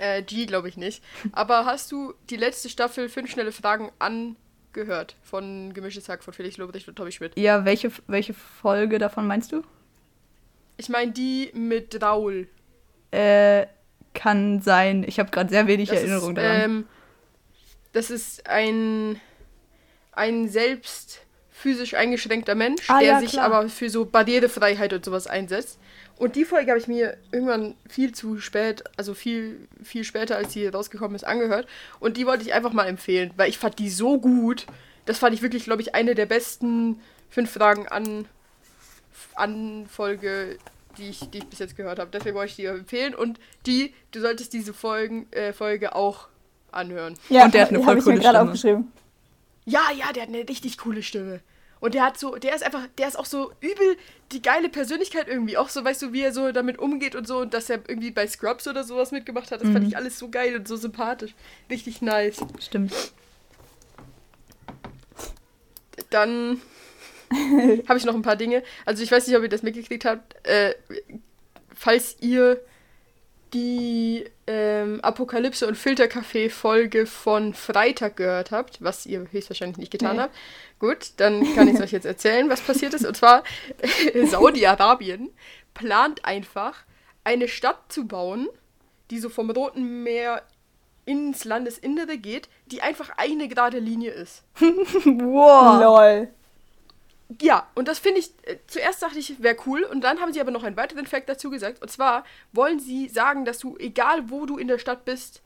äh, G glaube ich nicht. Aber hast du die letzte Staffel Fünf schnelle Fragen angehört von Gemischtes Hack von Felix Lobrecht und Tommy Schmidt?
Ja, welche, welche Folge davon meinst du?
Ich meine die mit Raul.
Äh, kann sein. Ich habe gerade sehr wenig
Das
Erinnerung
ist,
daran.
Ähm, das ist ein, ein selbst physisch eingeschränkter Mensch,
Ah,
der
ja,
sich
klar.
aber für so Barrierefreiheit und sowas einsetzt. Und die Folge habe ich mir irgendwann viel zu spät, also viel, viel später, als sie rausgekommen ist, angehört. Und die wollte ich einfach mal empfehlen, weil ich fand die so gut. Das fand ich wirklich, glaube ich, eine der besten fünf Fragen an, an Folge, die ich, die ich bis jetzt gehört habe. Deswegen wollte ich die empfehlen. Und die, du solltest diese Folgen, äh, Folge auch anhören.
Ja,
Und der hat eine voll coole Stimme.
aufgeschrieben.
Ja, ja, der hat eine richtig coole Stimme. Und der hat so, der ist einfach, der ist auch so übel die geile Persönlichkeit irgendwie. Auch so, weißt du, wie er so damit umgeht und so und dass er irgendwie bei Scrubs oder sowas mitgemacht hat. Das fand ich alles so geil und so sympathisch. Richtig nice.
Stimmt.
Dann habe ich noch ein paar Dinge. Also ich weiß nicht, ob ihr das mitgekriegt habt. Äh, falls ihr die ähm, Apokalypse und Filterkaffee-Folge von Freitag gehört habt, was ihr höchstwahrscheinlich nicht getan
Nee.
habt, gut, dann kann ich es euch jetzt erzählen, was passiert ist. Und zwar, Saudi-Arabien plant einfach, eine Stadt zu bauen, die so vom Roten Meer ins Landesinnere geht, die einfach eine gerade Linie ist.
Wow.
Lol.
Ja, und das finde ich, äh, zuerst dachte ich, wäre cool. Und dann haben sie aber noch einen weiteren Fact dazu gesagt. Und zwar wollen sie sagen, dass du, egal wo du in der Stadt bist,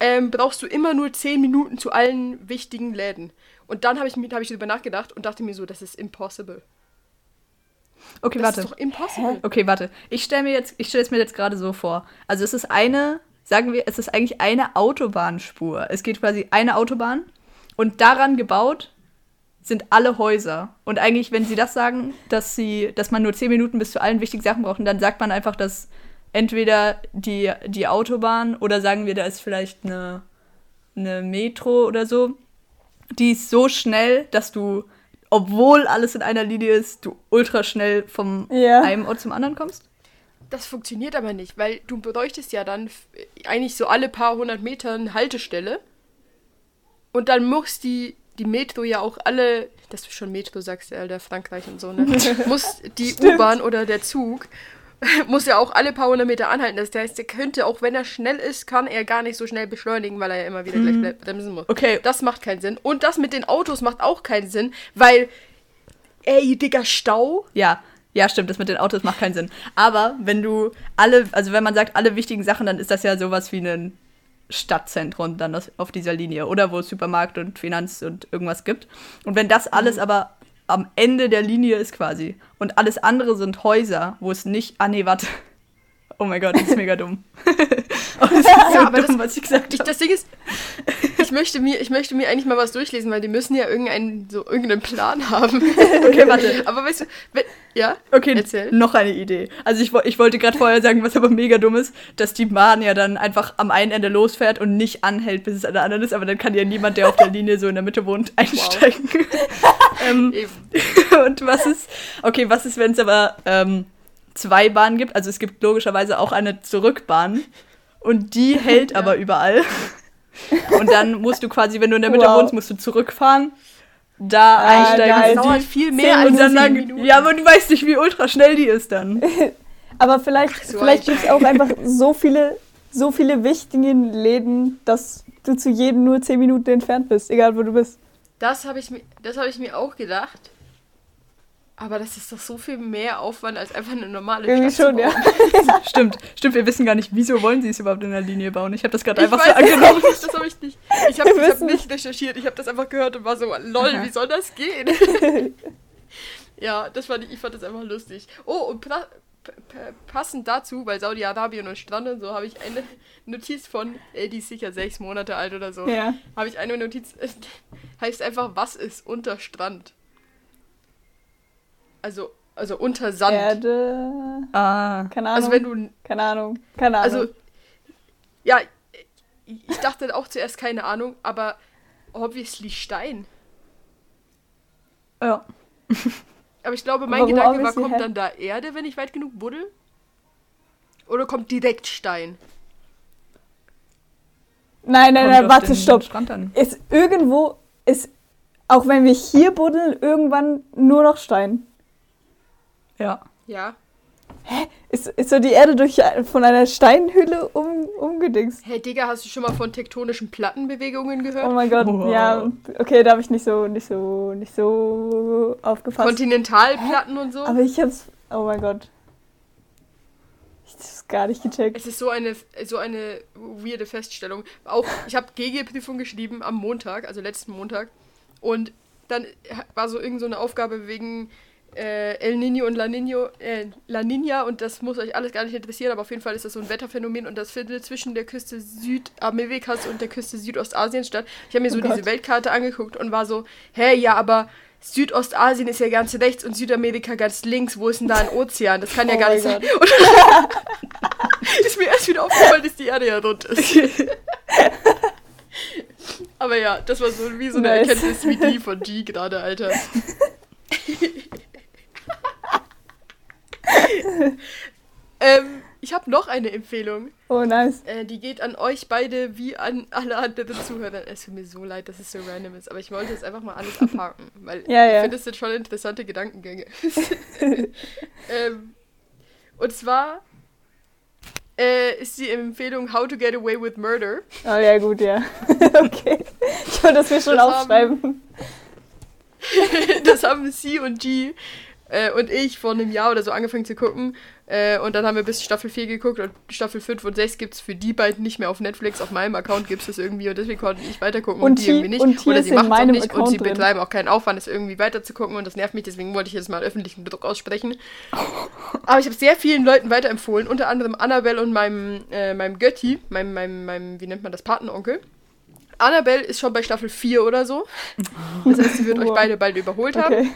ähm, brauchst du immer nur 10 Minuten zu allen wichtigen Läden. Und dann habe ich, mir- hab ich darüber nachgedacht und dachte mir so, das ist impossible.
Okay,
Das
warte.
ist doch impossible.
Okay, warte. Ich stelle mir jetzt, ich stelle es mir jetzt gerade so vor. Also es ist eine, sagen wir, es ist eigentlich eine Autobahnspur. Es geht quasi eine Autobahn und daran gebaut sind alle Häuser. Und eigentlich, wenn sie das sagen, dass sie, dass man nur 10 Minuten bis zu allen wichtigen Sachen braucht, dann sagt man einfach, dass entweder die, die Autobahn oder sagen wir, da ist vielleicht eine, eine Metro oder so, die ist so schnell, dass du, obwohl alles in einer Linie ist, du ultra schnell vom
Ja.
einem Ort zum anderen kommst?
Das funktioniert aber nicht, weil du bräuchtest ja dann eigentlich so alle paar hundert Meter eine Haltestelle. Und dann muss die, die Metro ja auch alle, dass du schon Metro sagst, Alter, Frankreich und so, ne? muss die U-Bahn oder der Zug, muss ja auch alle paar hundert Meter anhalten. Das heißt, der könnte, auch wenn er schnell ist, kann er gar nicht so schnell beschleunigen, weil er ja immer wieder gleich ble- bremsen muss.
Okay.
Das macht keinen Sinn. Und das mit den Autos macht auch keinen Sinn, weil, ey, Digga, Stau.
Ja, ja, stimmt, das mit den Autos macht keinen Sinn. Aber wenn du alle, also wenn man sagt alle wichtigen Sachen, dann ist das ja sowas wie ein Stadtzentrum dann das, auf dieser Linie oder wo es Supermarkt und Finanz und irgendwas gibt. Und wenn das alles aber am Ende der Linie ist quasi. Und alles andere sind Häuser, wo es nicht. Ah, nee, warte. Oh mein Gott, das ist mega dumm. oh, das ist so
Ja, aber
dumm,
das-
was ich gesagt habe.
das Ding ist, ich möchte, mir, ich möchte mir eigentlich mal was durchlesen, weil die müssen ja irgendeinen, so irgendeinen Plan haben.
Okay, warte.
Aber weißt du, wenn, ja?
Okay,
Erzähl.
noch eine Idee. Also ich, ich wollte gerade vorher sagen, was aber mega dumm ist, dass die Bahn ja dann einfach am einen Ende losfährt und nicht anhält, bis es an der anderen ist, aber dann kann ja niemand, der auf der Linie so in der Mitte wohnt, einsteigen. ähm,
Eben.
und was ist, okay, was ist, wenn es aber ähm, zwei Bahnen gibt? Also es gibt logischerweise auch eine Zurückbahn und die hält aber überall. Und dann musst du quasi, wenn du in der Mitte
Wow.
wohnst, musst du zurückfahren, da
Ah,
einsteigen.
geil.
Das dauert viel mehr als
und dann lang,
Minuten.
Ja, aber du weißt nicht, wie ultra schnell die ist dann.
Aber vielleicht,
so
vielleicht gibt es auch einfach so viele, so viele wichtige Läden, dass du zu jedem nur 10 Minuten entfernt bist, egal wo du bist.
Das habe ich, mir- das hab ich mir auch gedacht. Aber das ist doch so viel mehr Aufwand als einfach eine normale
Irgendwie
Stadt
schon, ja.
Stimmt, stimmt, wir wissen gar nicht, wieso wollen sie es überhaupt in der Linie bauen. Ich habe das gerade einfach so angenommen.
nicht, das habe ich nicht. Ich habe hab nicht recherchiert, ich habe das einfach gehört und war so, lol,
Aha.
wie soll das gehen? ja, das fand ich, ich fand das einfach lustig. Oh, und passend dazu, weil Saudi-Arabien und Strand und so, habe ich eine Notiz von, ey, die ist sicher sechs Monate alt oder so.
Ja.
Habe ich eine Notiz, heißt einfach, was ist unter Strand? Also, also unter Sand.
Erde.
Ah,
Keine Ahnung.
Also wenn du
keine Ahnung. Keine Ahnung.
Also, ja, ich dachte auch zuerst keine Ahnung, aber obviously Stein.
ja.
Aber ich glaube, mein
Warum
Gedanke war, kommt
hä?
dann da Erde, wenn ich weit genug buddel? Oder kommt direkt Stein?
nein, nein, nein, warte, stopp. Ist irgendwo, ist, auch wenn wir hier buddeln, irgendwann nur noch Stein.
Ja.
Ja.
Ist, ist so die Erde durch, von einer Steinhülle um, umgedingst.
Hey Digga, hast du schon mal von tektonischen Plattenbewegungen
Oh
gehört?
mein Gott,
Wow.
ja, okay, da habe ich nicht so, nicht so, nicht so aufgepasst.
Kontinentalplatten und so?
Aber ich hab's, oh mein Gott. Ich hab's gar nicht gecheckt.
Es ist so eine, so eine weirde Feststellung. Auch, ich habe GG-Prüfung geschrieben am Montag, also letzten Montag. Und dann war so irgend so eine Aufgabe wegen äh, El Nino und La, Nino, äh, La Nina und das muss euch alles gar nicht interessieren, aber auf jeden Fall ist das so ein Wetterphänomen und das findet zwischen der Küste Südamerikas und der Küste Südostasiens statt. Ich habe mir so
Oh
diese Weltkarte angeguckt und war so, hä, ja, aber Südostasien ist ja ganz rechts und Südamerika ganz links. Wo ist denn da ein Ozean? Das kann ja
Oh
gar nicht sein. Ist mir erst wieder aufgefallen, dass die Erde ja rund ist. Aber ja, das war so wie so eine
Nice.
Erkenntnis wie die von G gerade, Alter. ähm, ich habe noch eine Empfehlung.
Oh, nice.
Äh, die geht an euch beide wie an alle anderen Zuhörer. Es tut mir so leid, dass es so random ist, aber ich wollte jetzt einfach mal alles abhaken, weil
Ja,
ich
ja.
finde, es sind schon interessante Gedankengänge. ähm, und zwar äh, ist die Empfehlung How to Get Away with Murder.
Oh ja, gut, ja. okay. Ich wollte das mir schon
Das haben-
aufschreiben.
das haben Sie und G äh, und ich vor einem Jahr oder so angefangen zu gucken. Äh, und dann haben wir bis Staffel 4 geguckt und Staffel 5 und 6 gibt es für die beiden nicht mehr auf Netflix. Auf meinem Account gibt es das irgendwie und deswegen konnte ich weitergucken und,
Und
die irgendwie nicht.
und
oder sie machen es auch nicht und
Account
sie
drin.
betreiben auch keinen Aufwand, es irgendwie weiterzugucken und das nervt mich, deswegen wollte ich jetzt mal öffentlichen Druck aussprechen. Aber ich habe sehr vielen Leuten weiterempfohlen, unter anderem Annabelle und meinem, äh, meinem Götti, meinem, meinem, meinem, wie nennt man das, Patenonkel. Annabelle ist schon bei Staffel 4 oder so. Das heißt, sie wird euch beide bald überholt haben.
Okay.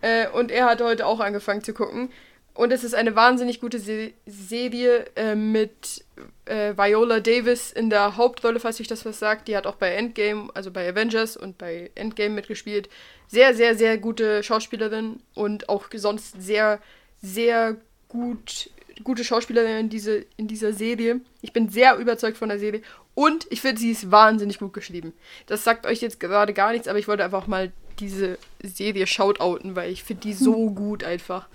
Äh, und er hat heute auch angefangen zu gucken. Und es ist eine wahnsinnig gute Se Serie äh, mit äh, Viola Davis in der Hauptrolle, falls ich das was sagt. Die hat auch bei Endgame, also bei Avengers und bei Endgame mitgespielt. Sehr, sehr, sehr gute Schauspielerin und auch sonst sehr, sehr gut, gute Schauspielerin in, diese, in dieser Serie. Ich bin sehr überzeugt von der Serie. Und ich finde, sie ist wahnsinnig gut geschrieben. Das sagt euch jetzt gerade gar nichts, aber ich wollte einfach mal diese Serie shoutouten, weil ich finde die so gut einfach.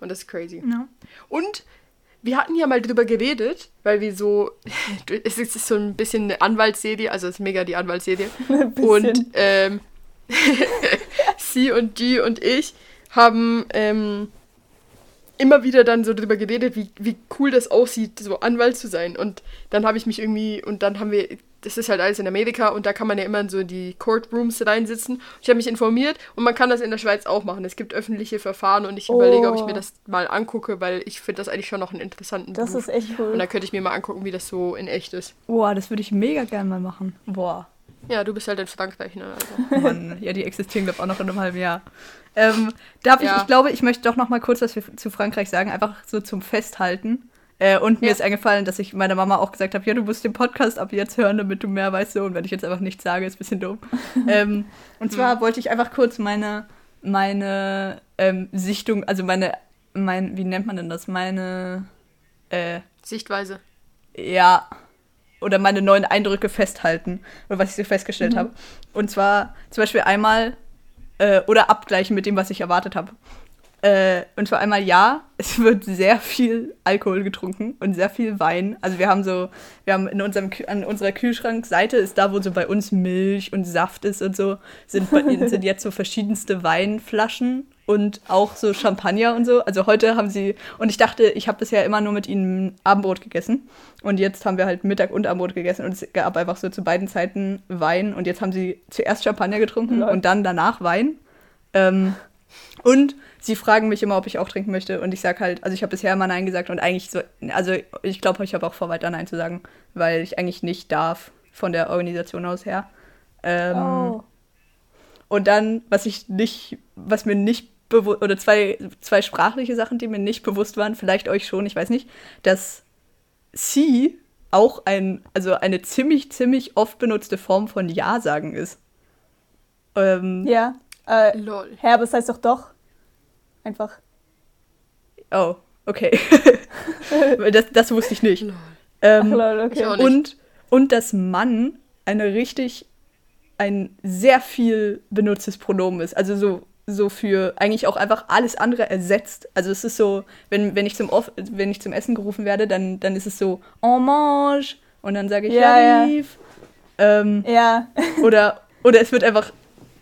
Und das ist crazy.
Ja.
Und wir hatten ja mal drüber geredet, weil wir so, es ist so ein bisschen eine Anwaltsserie, also es ist mega die Anwaltsserie. Und ähm, sie und die und ich haben ähm, immer wieder dann so drüber geredet, wie, wie cool das aussieht, so Anwalt zu sein. Und dann habe ich mich irgendwie, und dann haben wir das ist halt alles in Amerika und da kann man ja immer in so die Courtrooms reinsitzen. Ich habe mich informiert und man kann das in der Schweiz auch machen. Es gibt öffentliche Verfahren und ich
Oh.
überlege, ob ich mir das mal angucke, weil ich finde das eigentlich schon noch einen interessanten
Das
Beruf.
ist echt cool.
Und da könnte ich mir mal angucken, wie das so in echt ist.
Boah, das würde ich mega gern mal machen. Boah.
Ja, du bist halt in Frankreich, ne? Also.
Mann, ja, die existieren, glaube ich, auch noch in einem halben Jahr. Ähm, darf ich,
Ja.
ich glaube, ich möchte doch noch mal kurz was für, zu Frankreich sagen, einfach so zum Festhalten. Äh, und mir
Ja.
ist eingefallen, dass ich meiner Mama auch gesagt habe, ja, du musst den Podcast ab jetzt hören, damit du mehr weißt. So. Und wenn ich jetzt einfach nichts sage, ist ein bisschen doof. ähm, und zwar wollte ich einfach kurz meine, meine ähm, Sichtung, also meine, mein, wie nennt man denn das? Meine, äh,
Sichtweise.
ja, oder meine neuen Eindrücke festhalten, oder was ich so festgestellt habe. Und zwar zum Beispiel einmal, äh, oder abgleichen mit dem, was ich erwartet habe. Äh, und zwar einmal ja, es wird sehr viel Alkohol getrunken und sehr viel Wein. Also wir haben so, wir haben in unserem an unserer Kühlschrankseite ist da, wo so bei uns Milch und Saft ist und so, sind, sind jetzt so verschiedenste Weinflaschen und auch so Champagner und so. Also heute haben sie, und ich dachte, ich habe bisher immer nur mit ihnen Abendbrot gegessen. Und jetzt haben wir halt Mittag und Abendbrot gegessen und es gab einfach so zu beiden Zeiten Wein. Und jetzt haben sie zuerst Champagner getrunken
Lol.
und dann danach Wein. Ähm, und sie fragen mich immer, ob ich auch trinken möchte. Und ich sage halt, also ich habe bisher immer Nein gesagt und eigentlich so, also ich glaube, ich habe auch vor, weiter Nein zu sagen, weil ich eigentlich nicht darf von der Organisation aus her. Ähm,
oh.
Und dann, was ich nicht, was mir nicht bewusst, oder zwei, zwei sprachliche Sachen, die mir nicht bewusst waren, vielleicht euch schon, ich weiß nicht, dass sie auch ein, also eine ziemlich, ziemlich oft benutzte Form von Ja sagen ist. Ähm,
Ja. Äh,
Lol.
hä, aber es heißt doch doch. Einfach.
Oh, okay. Das, das wusste ich nicht.
Lol.
Ähm,
Ach, lol, okay.
Ich nicht.
und, und dass Mann eine richtig, ein sehr viel benutztes Pronomen ist. Also so, so für eigentlich auch einfach alles andere ersetzt. Also es ist so, wenn, wenn, ich, zum Off wenn ich zum Essen gerufen werde, dann, dann ist es so en mange und dann sage ich
Ja, ja.
Ähm,
Ja.
oder, oder es wird einfach,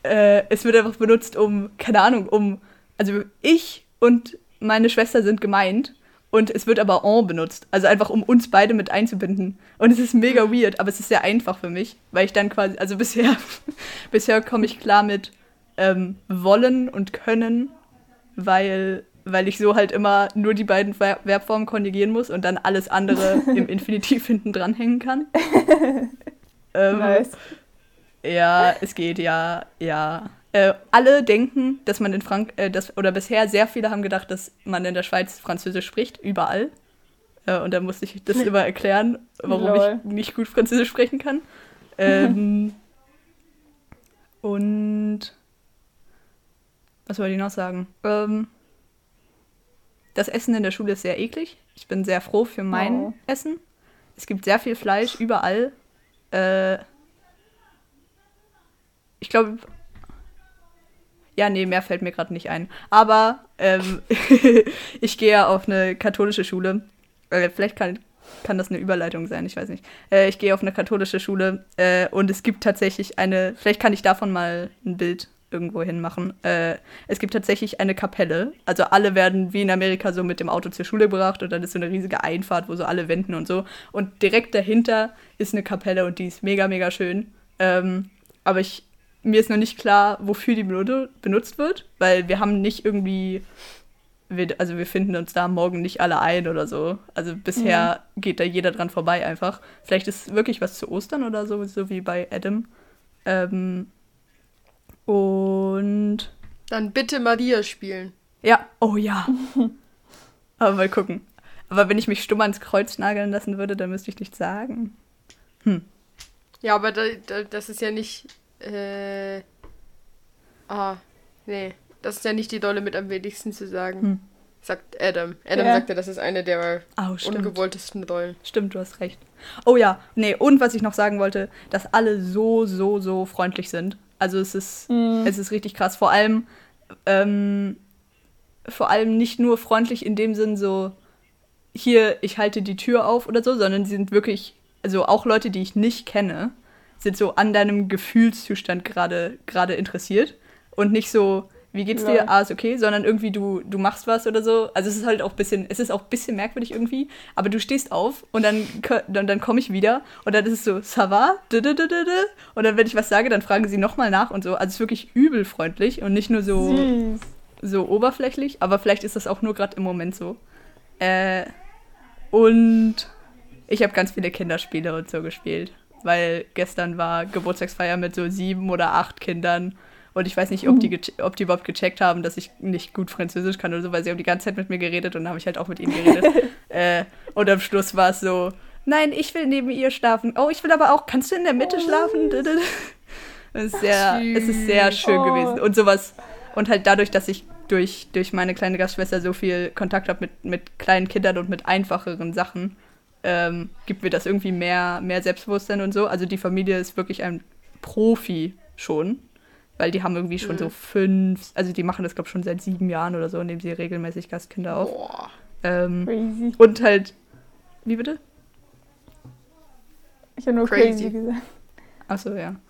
äh, es wird einfach benutzt, um, keine Ahnung, um, also ich und meine Schwester sind gemeint und es wird aber en benutzt. Also einfach, um uns beide mit einzubinden. Und es ist mega weird, aber es ist sehr einfach für mich, weil ich dann quasi, also bisher, bisher komme ich klar mit ähm, wollen und können, weil, weil ich so halt immer nur die beiden Ver Verbformen konjugieren muss und dann alles andere im Infinitiv hinten dranhängen kann. ähm,
Nice.
ja, es geht, ja, ja. Äh, alle denken, dass man in Frank äh, dass, oder bisher sehr viele haben gedacht, dass man in der Schweiz Französisch spricht, überall. Äh, und da musste ich das immer erklären, warum
Lol.
ich nicht gut Französisch sprechen kann. Ähm, und was wollte ich noch sagen? Ähm, das Essen in der Schule ist sehr eklig. Ich bin sehr froh für mein
Oh.
Essen. Es gibt sehr viel Fleisch überall. Äh, ich glaube, ja, nee, mehr fällt mir gerade nicht ein. Aber ähm, ich gehe ja auf eine katholische Schule. Äh, vielleicht kann, kann das eine Überleitung sein, ich weiß nicht. Äh, ich gehe auf eine katholische Schule äh, und es gibt tatsächlich eine, vielleicht kann ich davon mal ein Bild irgendwo hin machen. Äh, es gibt tatsächlich eine Kapelle. Also alle werden wie in Amerika so mit dem Auto zur Schule gebracht und dann ist so eine riesige Einfahrt, wo so alle wenden und so. Und direkt dahinter ist eine Kapelle und die ist mega, mega schön. Ähm, aber ich, mir ist noch nicht klar, wofür die benu- benutzt wird, weil wir haben nicht irgendwie, also wir finden uns da morgen nicht alle ein oder so. Also bisher geht da jeder dran vorbei einfach. Vielleicht ist wirklich was zu Ostern oder so, so wie bei Adam. Ähm, und
Dann bitte Maria spielen.
ja, oh ja. Aber mal gucken. Aber wenn ich mich stumm ans Kreuz nageln lassen würde, dann müsste ich nichts sagen.
Ja, aber da, da, das ist ja nicht. Äh, ah, nee. Das ist ja nicht die Dolle mit am wenigsten zu sagen.
Hm.
Sagt Adam. Adam
Ja.
sagte, das ist eine der
Oh,
ungewolltesten Rollen.
Stimmt, du hast recht. Oh ja, nee, und was ich noch sagen wollte, dass alle so, so, so freundlich sind. Also es ist,
Mhm.
es ist richtig krass. Vor allem, ähm, vor allem nicht nur freundlich in dem Sinn so, hier, ich halte die Tür auf oder so, sondern sie sind wirklich, also auch Leute, die ich nicht kenne, sind so an deinem Gefühlszustand gerade gerade interessiert und nicht so, wie geht's
Ja.
dir? Ah, ist okay, sondern irgendwie du, du machst was oder so. Also es ist halt auch ein bisschen, es ist auch ein bisschen merkwürdig irgendwie, aber du stehst auf und dann, dann, dann komme ich wieder und dann ist es so, ça va? Und dann, wenn ich was sage, dann fragen sie nochmal nach und so. Also es ist wirklich übel freundlich und nicht nur so,
Süß.
so oberflächlich, aber vielleicht ist das auch nur gerade im Moment so. Äh, und ich habe ganz viele Kinderspiele und so gespielt, weil gestern war Geburtstagsfeier mit so sieben oder acht Kindern und ich weiß nicht, ob die, geche- ob die überhaupt gecheckt haben, dass ich nicht gut Französisch kann oder so, weil sie haben die ganze Zeit mit mir geredet und dann habe ich halt auch mit ihnen geredet. äh, und am Schluss war es so, nein, ich will neben ihr schlafen. Oh, ich will aber auch, kannst du in der Mitte schlafen? Es ist sehr, es ist sehr schön
Oh.
gewesen und sowas. Und halt dadurch, dass ich durch, durch meine kleine Gastschwester so viel Kontakt habe mit, mit kleinen Kindern und mit einfacheren Sachen, ähm, gibt mir das irgendwie mehr, mehr Selbstbewusstsein und so. Also die Familie ist wirklich ein Profi schon, weil die haben irgendwie schon
Mhm.
so fünf, also die machen das glaube ich schon seit sieben Jahren oder so, nehmen sie regelmäßig Gastkinder auf.
Boah.
Ähm,
Crazy.
und halt, wie bitte?
Ich habe nur
Crazy.
crazy, gesagt.
Achso, ja.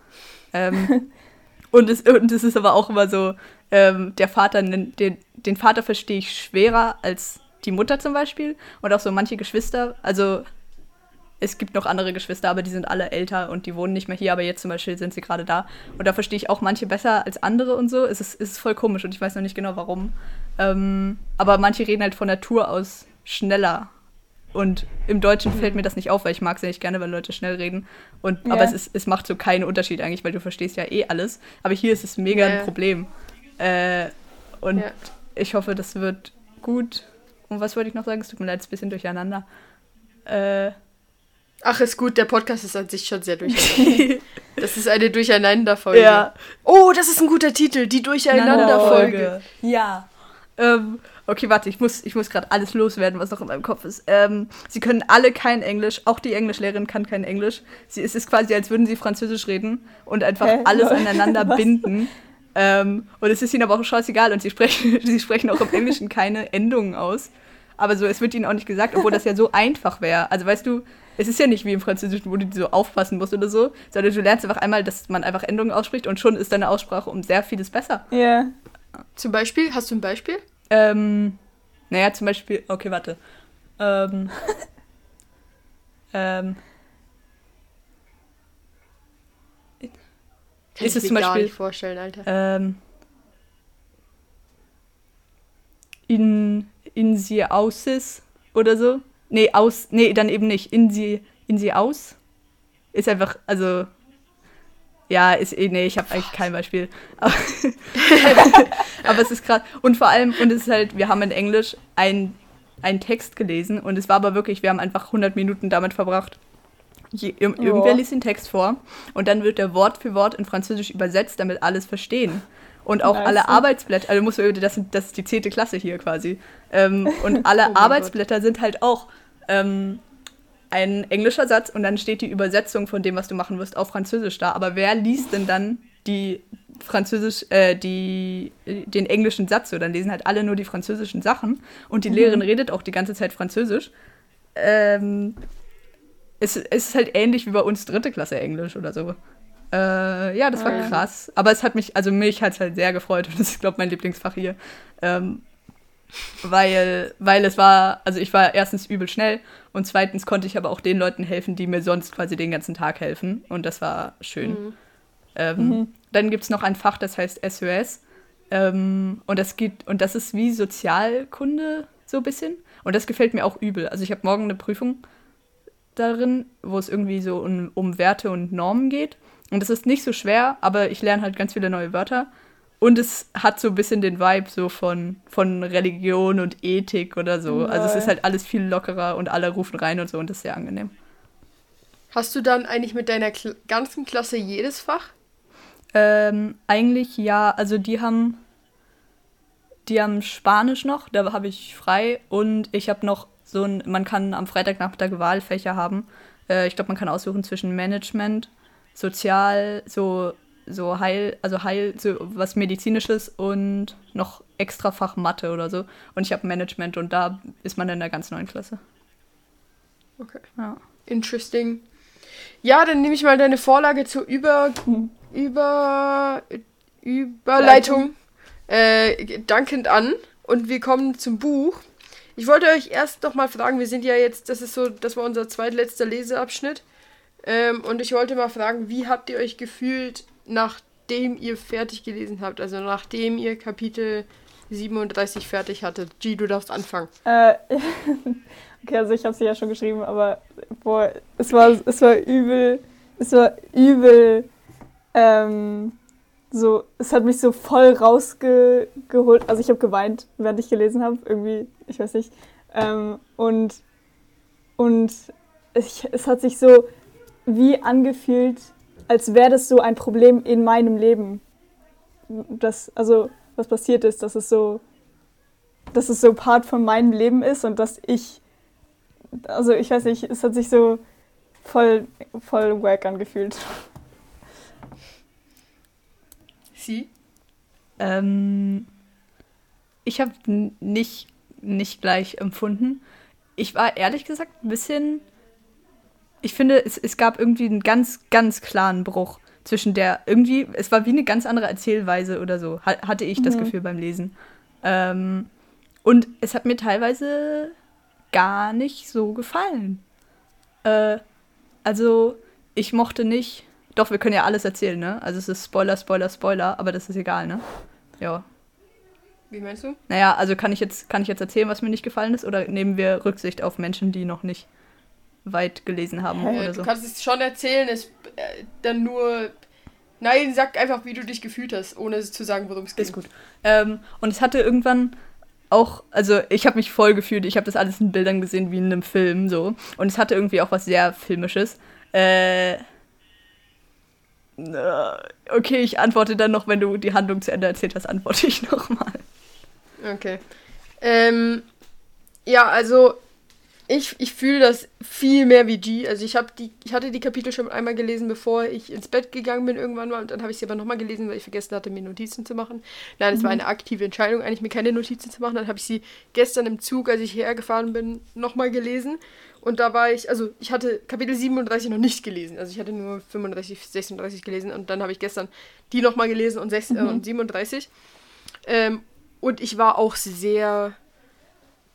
Ähm, und, es, und es ist aber auch immer so, ähm, der Vater, den, den Vater verstehe ich schwerer als die Mutter zum Beispiel. Und auch so manche Geschwister, also es gibt noch andere Geschwister, aber die sind alle älter und die wohnen nicht mehr hier, aber jetzt zum Beispiel sind sie gerade da. Und da verstehe ich auch manche besser als andere und so. Es ist, es ist voll komisch und ich weiß noch nicht genau warum. Ähm, aber manche reden halt von Natur aus schneller. Und im Deutschen fällt mir das nicht auf, weil ich mag es ja nicht gerne, wenn Leute schnell reden. Und,
Ja.
Aber es, ist, es macht so keinen Unterschied eigentlich, weil du verstehst ja eh alles. Aber hier ist es mega
Ja.
ein Problem. Äh, und
Ja.
ich hoffe, das wird gut. Und was wollte ich noch sagen? Es tut mir leid, es ist ein bisschen durcheinander. Äh,
Ach, ist gut, der Podcast ist an sich schon sehr durcheinander. das ist eine Durcheinanderfolge.
ja.
Oh, das ist ein guter Titel, die Durcheinanderfolge.
Ja. Ähm, okay, warte, ich muss, ich muss gerade alles loswerden, was noch in meinem Kopf ist. Ähm, sie können alle kein Englisch, auch die Englischlehrerin kann kein Englisch. Sie, es ist quasi, als würden sie Französisch reden und einfach
Hä?
alles aneinander binden. Ähm, und es ist ihnen aber auch scheißegal und sie sprechen, sie sprechen auch im Englischen keine Endungen aus. Aber so, es wird ihnen auch nicht gesagt, obwohl das ja so einfach wäre. Also weißt du, es ist ja nicht wie im Französischen, wo du so aufpassen musst oder so, sondern du lernst einfach einmal, dass man einfach Endungen ausspricht und schon ist deine Aussprache um sehr vieles besser.
Ja.
Zum Beispiel, hast du ein Beispiel?
Ähm, naja, zum Beispiel, okay, warte. Ähm, ähm,
Kann
Ist
ich
es
mir
zum
gar
Beispiel-
nicht vorstellen, Alter.
ähm, in, in sie ausis oder so. Nee, aus, nee, dann eben nicht. In sie, in sie aus. Ist einfach, also, ja, ist eh, nee, ich habe eigentlich kein Beispiel. Aber, aber es ist krass. Und vor allem, und es ist halt, wir haben in Englisch ein einen Text gelesen und es war aber wirklich, wir haben einfach 100 Minuten damit verbracht. Je, ir- irgendwer liest den Text vor und dann wird der Wort für Wort in Französisch übersetzt, damit alles verstehen. Und auch
Nice.
alle Arbeitsblätter, also musst du, das, sind- das ist die zehnte Klasse hier quasi. Ähm, und alle
Oh
Arbeitsblätter sind halt auch ähm, ein englischer Satz und dann steht die Übersetzung von dem, was du machen wirst, auf Französisch da. Aber wer liest denn dann die Französisch, äh, die, den englischen Satz so? Dann lesen halt alle nur die französischen Sachen und die Lehrerin redet auch die ganze Zeit Französisch. Ähm, es, es ist halt ähnlich wie bei uns dritte Klasse Englisch oder so. Äh, ja, das war
Ah, ja.
krass. Aber es hat mich, also mich hat es halt sehr gefreut und das ist, glaube ich, mein Lieblingsfach hier. Ähm, weil, weil es war, also ich war erstens übel schnell und zweitens konnte ich aber auch den Leuten helfen, die mir sonst quasi den ganzen Tag helfen. Und das war schön.
Mhm.
Ähm,
Mhm.
Dann gibt es noch ein Fach, das heißt SOS. Ähm, und das geht, und das ist wie Sozialkunde so ein bisschen. Und das gefällt mir auch übel. Also ich habe morgen eine Prüfung darin, wo es irgendwie so um, um Werte und Normen geht. Und das ist nicht so schwer, aber ich lerne halt ganz viele neue Wörter. Und es hat so ein bisschen den Vibe so von, von Religion und Ethik oder so. Also es ist halt alles viel lockerer und alle rufen rein und so und das ist sehr angenehm.
Hast du dann eigentlich mit deiner Kl ganzen Klasse jedes Fach?
Ähm, eigentlich ja, also die haben die haben Spanisch noch, da habe ich frei und ich habe noch so ein, man kann am Freitagnachmittag Wahlfächer haben. Äh, ich glaube, man kann aussuchen zwischen Management, Sozial, so so Heil, also Heil, so was medizinisches und noch extra Fach Mathe oder so. Und ich habe Management und da ist man in der ganz neuen Klasse.
Okay.
Ja.
Interesting. Ja, dann nehme ich mal deine Vorlage zur Über... Über... Überleitung. äh, dankend an und wir kommen zum Buch. Ich wollte euch erst noch mal fragen, wir sind ja jetzt, das ist so, das war unser zweitletzter Leseabschnitt. Ähm, und ich wollte mal fragen, wie habt ihr euch gefühlt, nachdem ihr fertig gelesen habt? Also nachdem ihr Kapitel 37 fertig hattet. G, du darfst anfangen.
Äh, okay, also ich habe sie ja schon geschrieben, aber boah, es war, es war übel, es war übel, ähm, so, es hat mich so voll rausgeholt. Also ich habe geweint, während ich gelesen habe, irgendwie, ich weiß nicht. Ähm, und und ich, es hat sich so wie angefühlt, als wäre das so ein Problem in meinem Leben. Das, also, was passiert ist, dass es so, dass es so Part von meinem Leben ist und dass ich, also ich weiß nicht, es hat sich so voll, voll wack angefühlt.
Sie? Ähm, ich habe nicht, nicht gleich empfunden. Ich war ehrlich gesagt ein bisschen ich finde, es, es gab irgendwie einen ganz, ganz klaren Bruch zwischen der, irgendwie, es war wie eine ganz andere Erzählweise oder so, hatte ich das mhm. Gefühl beim Lesen. Ähm, und es hat mir teilweise gar nicht so gefallen. Äh, also, ich mochte nicht. Doch, wir können ja alles erzählen, ne? Also, es ist Spoiler, Spoiler, Spoiler, aber das ist egal, ne? Ja.
Wie meinst du?
Naja, also kann ich jetzt, kann ich jetzt erzählen, was mir nicht gefallen ist, oder nehmen wir Rücksicht auf Menschen, die noch nicht weit gelesen haben Hä? oder so.
Du kannst es schon erzählen, es äh, dann nur. Nein, sag einfach, wie du dich gefühlt hast, ohne zu sagen, worum es geht.
Ist gut. Ähm, und es hatte irgendwann auch, also ich habe mich voll gefühlt, ich habe das alles in Bildern gesehen wie in einem Film so. Und es hatte irgendwie auch was sehr Filmisches. Äh, okay, ich antworte dann noch, wenn du die Handlung zu Ende erzählt hast, antworte ich nochmal.
Okay. Ähm, ja, also ich, ich fühle das viel mehr wie G. Also ich habe die, ich hatte die Kapitel schon einmal gelesen, bevor ich ins Bett gegangen bin irgendwann mal. Und dann habe ich sie aber nochmal gelesen, weil ich vergessen hatte, mir Notizen zu machen. Nein, es mhm. war eine aktive Entscheidung, eigentlich mir keine Notizen zu machen. Dann habe ich sie gestern im Zug, als ich hierher gefahren bin, nochmal gelesen. Und da war ich, also ich hatte Kapitel 37 noch nicht gelesen. Also ich hatte nur 35, 36 gelesen. Und dann habe ich gestern die nochmal gelesen und, 6, mhm. äh, und 37. Ähm, und ich war auch sehr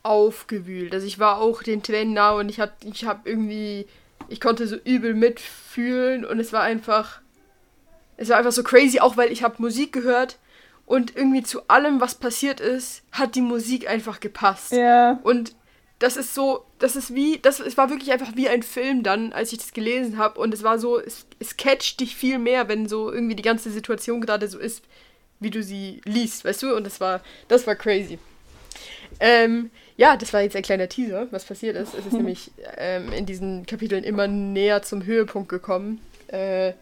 aufgewühlt. Also ich war auch den Tränen nah und ich hab, ich habe irgendwie, ich konnte so übel mitfühlen und es war einfach, es war einfach so crazy, auch weil ich habe Musik gehört und irgendwie zu allem, was passiert ist, hat die Musik einfach gepasst.
Ja.
Und das ist so, das ist wie, das es war wirklich einfach wie ein Film dann, als ich das gelesen habe und es war so, es, es catcht dich viel mehr, wenn so irgendwie die ganze Situation gerade so ist, wie du sie liest, weißt du? Und das war, das war crazy. Ähm, ja, das war jetzt ein kleiner Teaser, was passiert ist. Es ist nämlich ähm, in diesen Kapiteln immer näher zum Höhepunkt gekommen. Äh,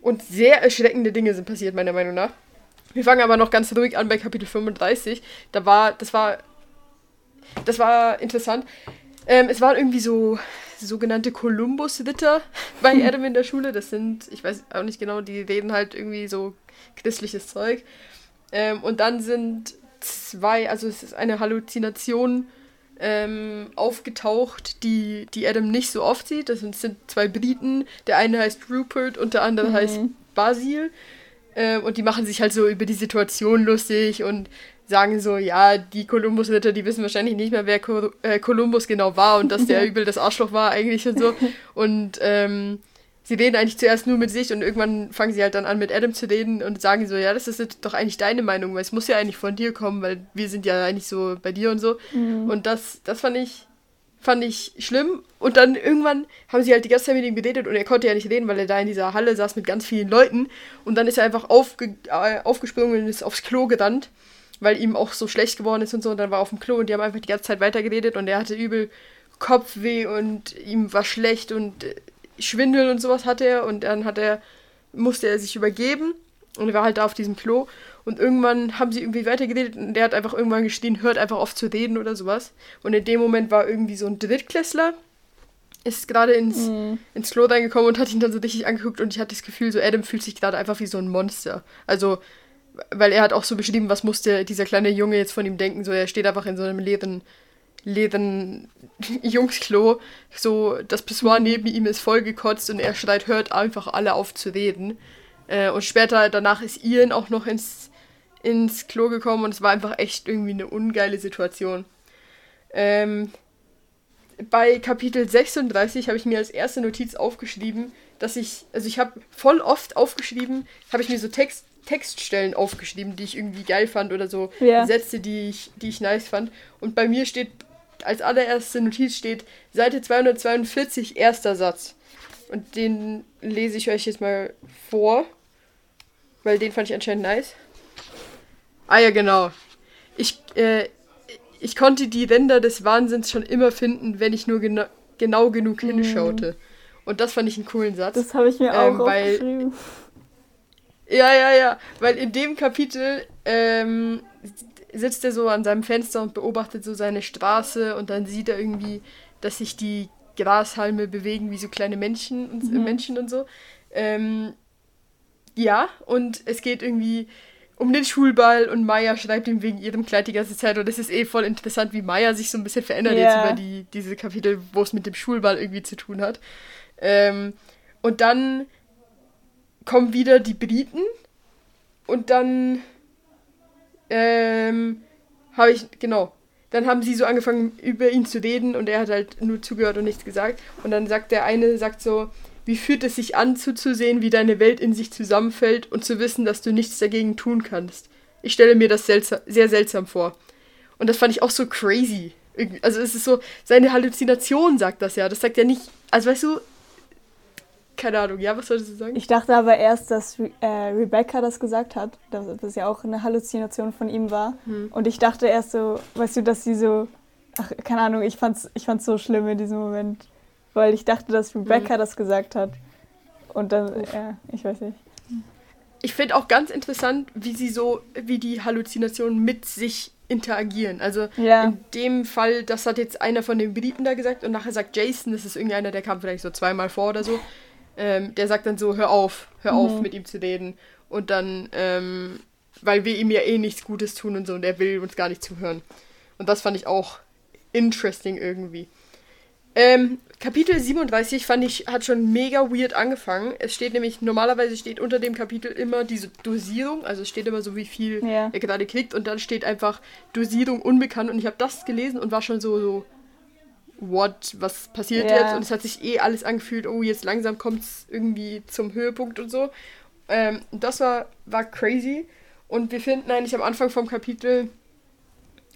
und sehr erschreckende Dinge sind passiert, meiner Meinung nach. Wir fangen aber noch ganz ruhig an bei Kapitel 35. Da war, das war, das war interessant. Ähm, es waren irgendwie so sogenannte Kolumbus-Ritter bei Adam in der Schule. Das sind, ich weiß auch nicht genau, die reden halt irgendwie so christliches Zeug. Ähm, und dann sind zwei, also es ist eine Halluzination ähm, aufgetaucht, die, die Adam nicht so oft sieht. Das sind, sind zwei Briten. Der eine heißt Rupert und der andere mhm. heißt Basil. Ähm, und die machen sich halt so über die Situation lustig und sagen so, ja, die Kolumbus-Ritter, die wissen wahrscheinlich nicht mehr, wer Kolumbus äh, genau war und dass der übel das Arschloch war eigentlich und so. Und ähm, sie reden eigentlich zuerst nur mit sich und irgendwann fangen sie halt dann an mit Adam zu reden und sagen so, ja, das ist doch eigentlich deine Meinung, weil es muss ja eigentlich von dir kommen, weil wir sind ja eigentlich so bei dir und so. Mhm. Und das, das fand ich, fand ich schlimm. Und dann irgendwann haben sie halt die ganze Zeit mit ihm geredet und er konnte ja nicht reden, weil er da in dieser Halle saß mit ganz vielen Leuten. Und dann ist er einfach aufge äh, aufgesprungen und ist aufs Klo gerannt, weil ihm auch so schlecht geworden ist und so. Und dann war er auf dem Klo und die haben einfach die ganze Zeit weitergeredet und er hatte übel Kopfweh und ihm war schlecht und äh, Schwindel und sowas hatte er und dann hat er, musste er sich übergeben und er war halt da auf diesem Klo und irgendwann haben sie irgendwie weitergeredet und der hat einfach irgendwann gestehen, hört einfach auf zu reden oder sowas. Und in dem Moment war irgendwie so ein Drittklässler, ist gerade ins, mhm. ins Klo reingekommen und hat ihn dann so richtig angeguckt und ich hatte das Gefühl, so Adam fühlt sich gerade einfach wie so ein Monster. Also, weil er hat auch so beschrieben, was musste dieser kleine Junge jetzt von ihm denken, so er steht einfach in so einem leeren leeren Jungsklo. So, das Pissoir neben ihm ist vollgekotzt und er schreit, hört einfach alle auf zu reden. Äh, und später danach ist Ian auch noch ins, ins Klo gekommen und es war einfach echt irgendwie eine ungeile Situation. Ähm, bei Kapitel 36 habe ich mir als erste Notiz aufgeschrieben, dass ich, also ich habe voll oft aufgeschrieben, habe ich mir so Text, Textstellen aufgeschrieben, die ich irgendwie geil fand oder so
Ja.
Sätze, die ich, die ich nice fand. Und bei mir steht, als allererste Notiz steht, Seite 242, erster Satz. Und den lese ich euch jetzt mal vor, weil den fand ich anscheinend nice. Ah ja, genau. Ich, äh, ich konnte die Ränder des Wahnsinns schon immer finden, wenn ich nur gena genau genug hinschaute. Und das fand ich einen coolen Satz.
Das habe ich mir auch
Ähm, weil-
aufgeschrieben.
Ja, ja, ja. Weil in dem Kapitel ähm, sitzt er so an seinem Fenster und beobachtet so seine Straße und dann sieht er irgendwie, dass sich die Grashalme bewegen wie so kleine Menschen und,
Mhm.
Menschen und so. Ähm, ja, und es geht irgendwie um den Schulball und Maya schreibt ihm wegen ihrem Kleid die ganze Zeit und es ist eh voll interessant, wie Maya sich so ein bisschen verändert jetzt
Ja.
über die, diese Kapitel, wo es mit dem Schulball irgendwie zu tun hat. Ähm, und dann kommen wieder die Briten und dann ähm, habe ich, genau, dann haben sie so angefangen über ihn zu reden und er hat halt nur zugehört und nichts gesagt. Und dann sagt der eine, sagt so, wie fühlt es sich an zuzusehen, wie deine Welt in sich zusammenfällt und zu wissen, dass du nichts dagegen tun kannst. Ich stelle mir das seltsam, sehr seltsam vor. Und das fand ich auch so crazy. Also es ist so, seine Halluzination sagt das ja. Das sagt ja nicht, also weißt du, keine Ahnung, ja, was solltest du sagen?
Ich dachte aber erst, dass Re äh, Rebecca das gesagt hat, dass das ja auch eine Halluzination von ihm war.
Hm.
Und ich dachte erst so, weißt du, dass sie so, ach, keine Ahnung, ich fand's, ich fand's so schlimm in diesem Moment. Weil ich dachte, dass Rebecca das gesagt hat. Und dann, ja, ich weiß nicht.
ich finde auch ganz interessant, wie sie so, wie die Halluzinationen mit sich interagieren. Also
Ja.
in dem Fall, das hat jetzt einer von den Briten da gesagt und nachher sagt Jason, das ist irgendeiner, der kam vielleicht so zweimal vor oder so, ähm, der sagt dann so, hör auf, hör auf mit ihm zu reden. Und dann, ähm, weil wir ihm ja eh nichts Gutes tun und so und er will uns gar nicht zuhören. Und das fand ich auch interesting irgendwie. Ähm, Kapitel 37 fand ich, hat schon mega weird angefangen. Es steht nämlich, normalerweise steht unter dem Kapitel immer diese Dosierung, also es steht immer so, wie viel
Ja.
er gerade kriegt und dann steht einfach Dosierung unbekannt und ich habe das gelesen und war schon so, so what, was passiert
Ja.
jetzt? Und es hat sich eh alles angefühlt, oh, jetzt langsam kommt es irgendwie zum Höhepunkt und so. Ähm, das war, war crazy und wir finden eigentlich am Anfang vom Kapitel,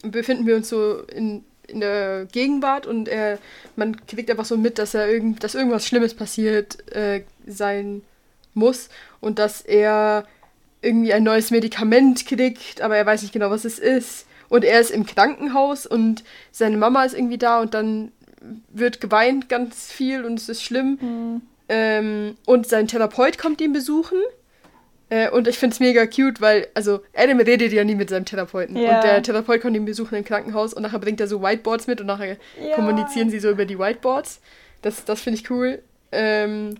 befinden wir uns so in, in der Gegenwart und er, man kriegt einfach so mit, dass er irgend, dass irgendwas Schlimmes passiert äh, sein muss und dass er irgendwie ein neues Medikament kriegt, aber er weiß nicht genau, was es ist. Und er ist im Krankenhaus und seine Mama ist irgendwie da und dann wird geweint ganz viel und es ist schlimm.
Hm.
Ähm, und sein Therapeut kommt ihn besuchen. Äh, und ich finde es mega cute, weil, also, Adam redet ja nie mit seinem Therapeuten.
Ja.
Und der Therapeut kommt ihn besuchen im Krankenhaus und nachher bringt er so Whiteboards mit und nachher
Ja.
kommunizieren sie so über die Whiteboards. Das, das finde ich cool. Ähm,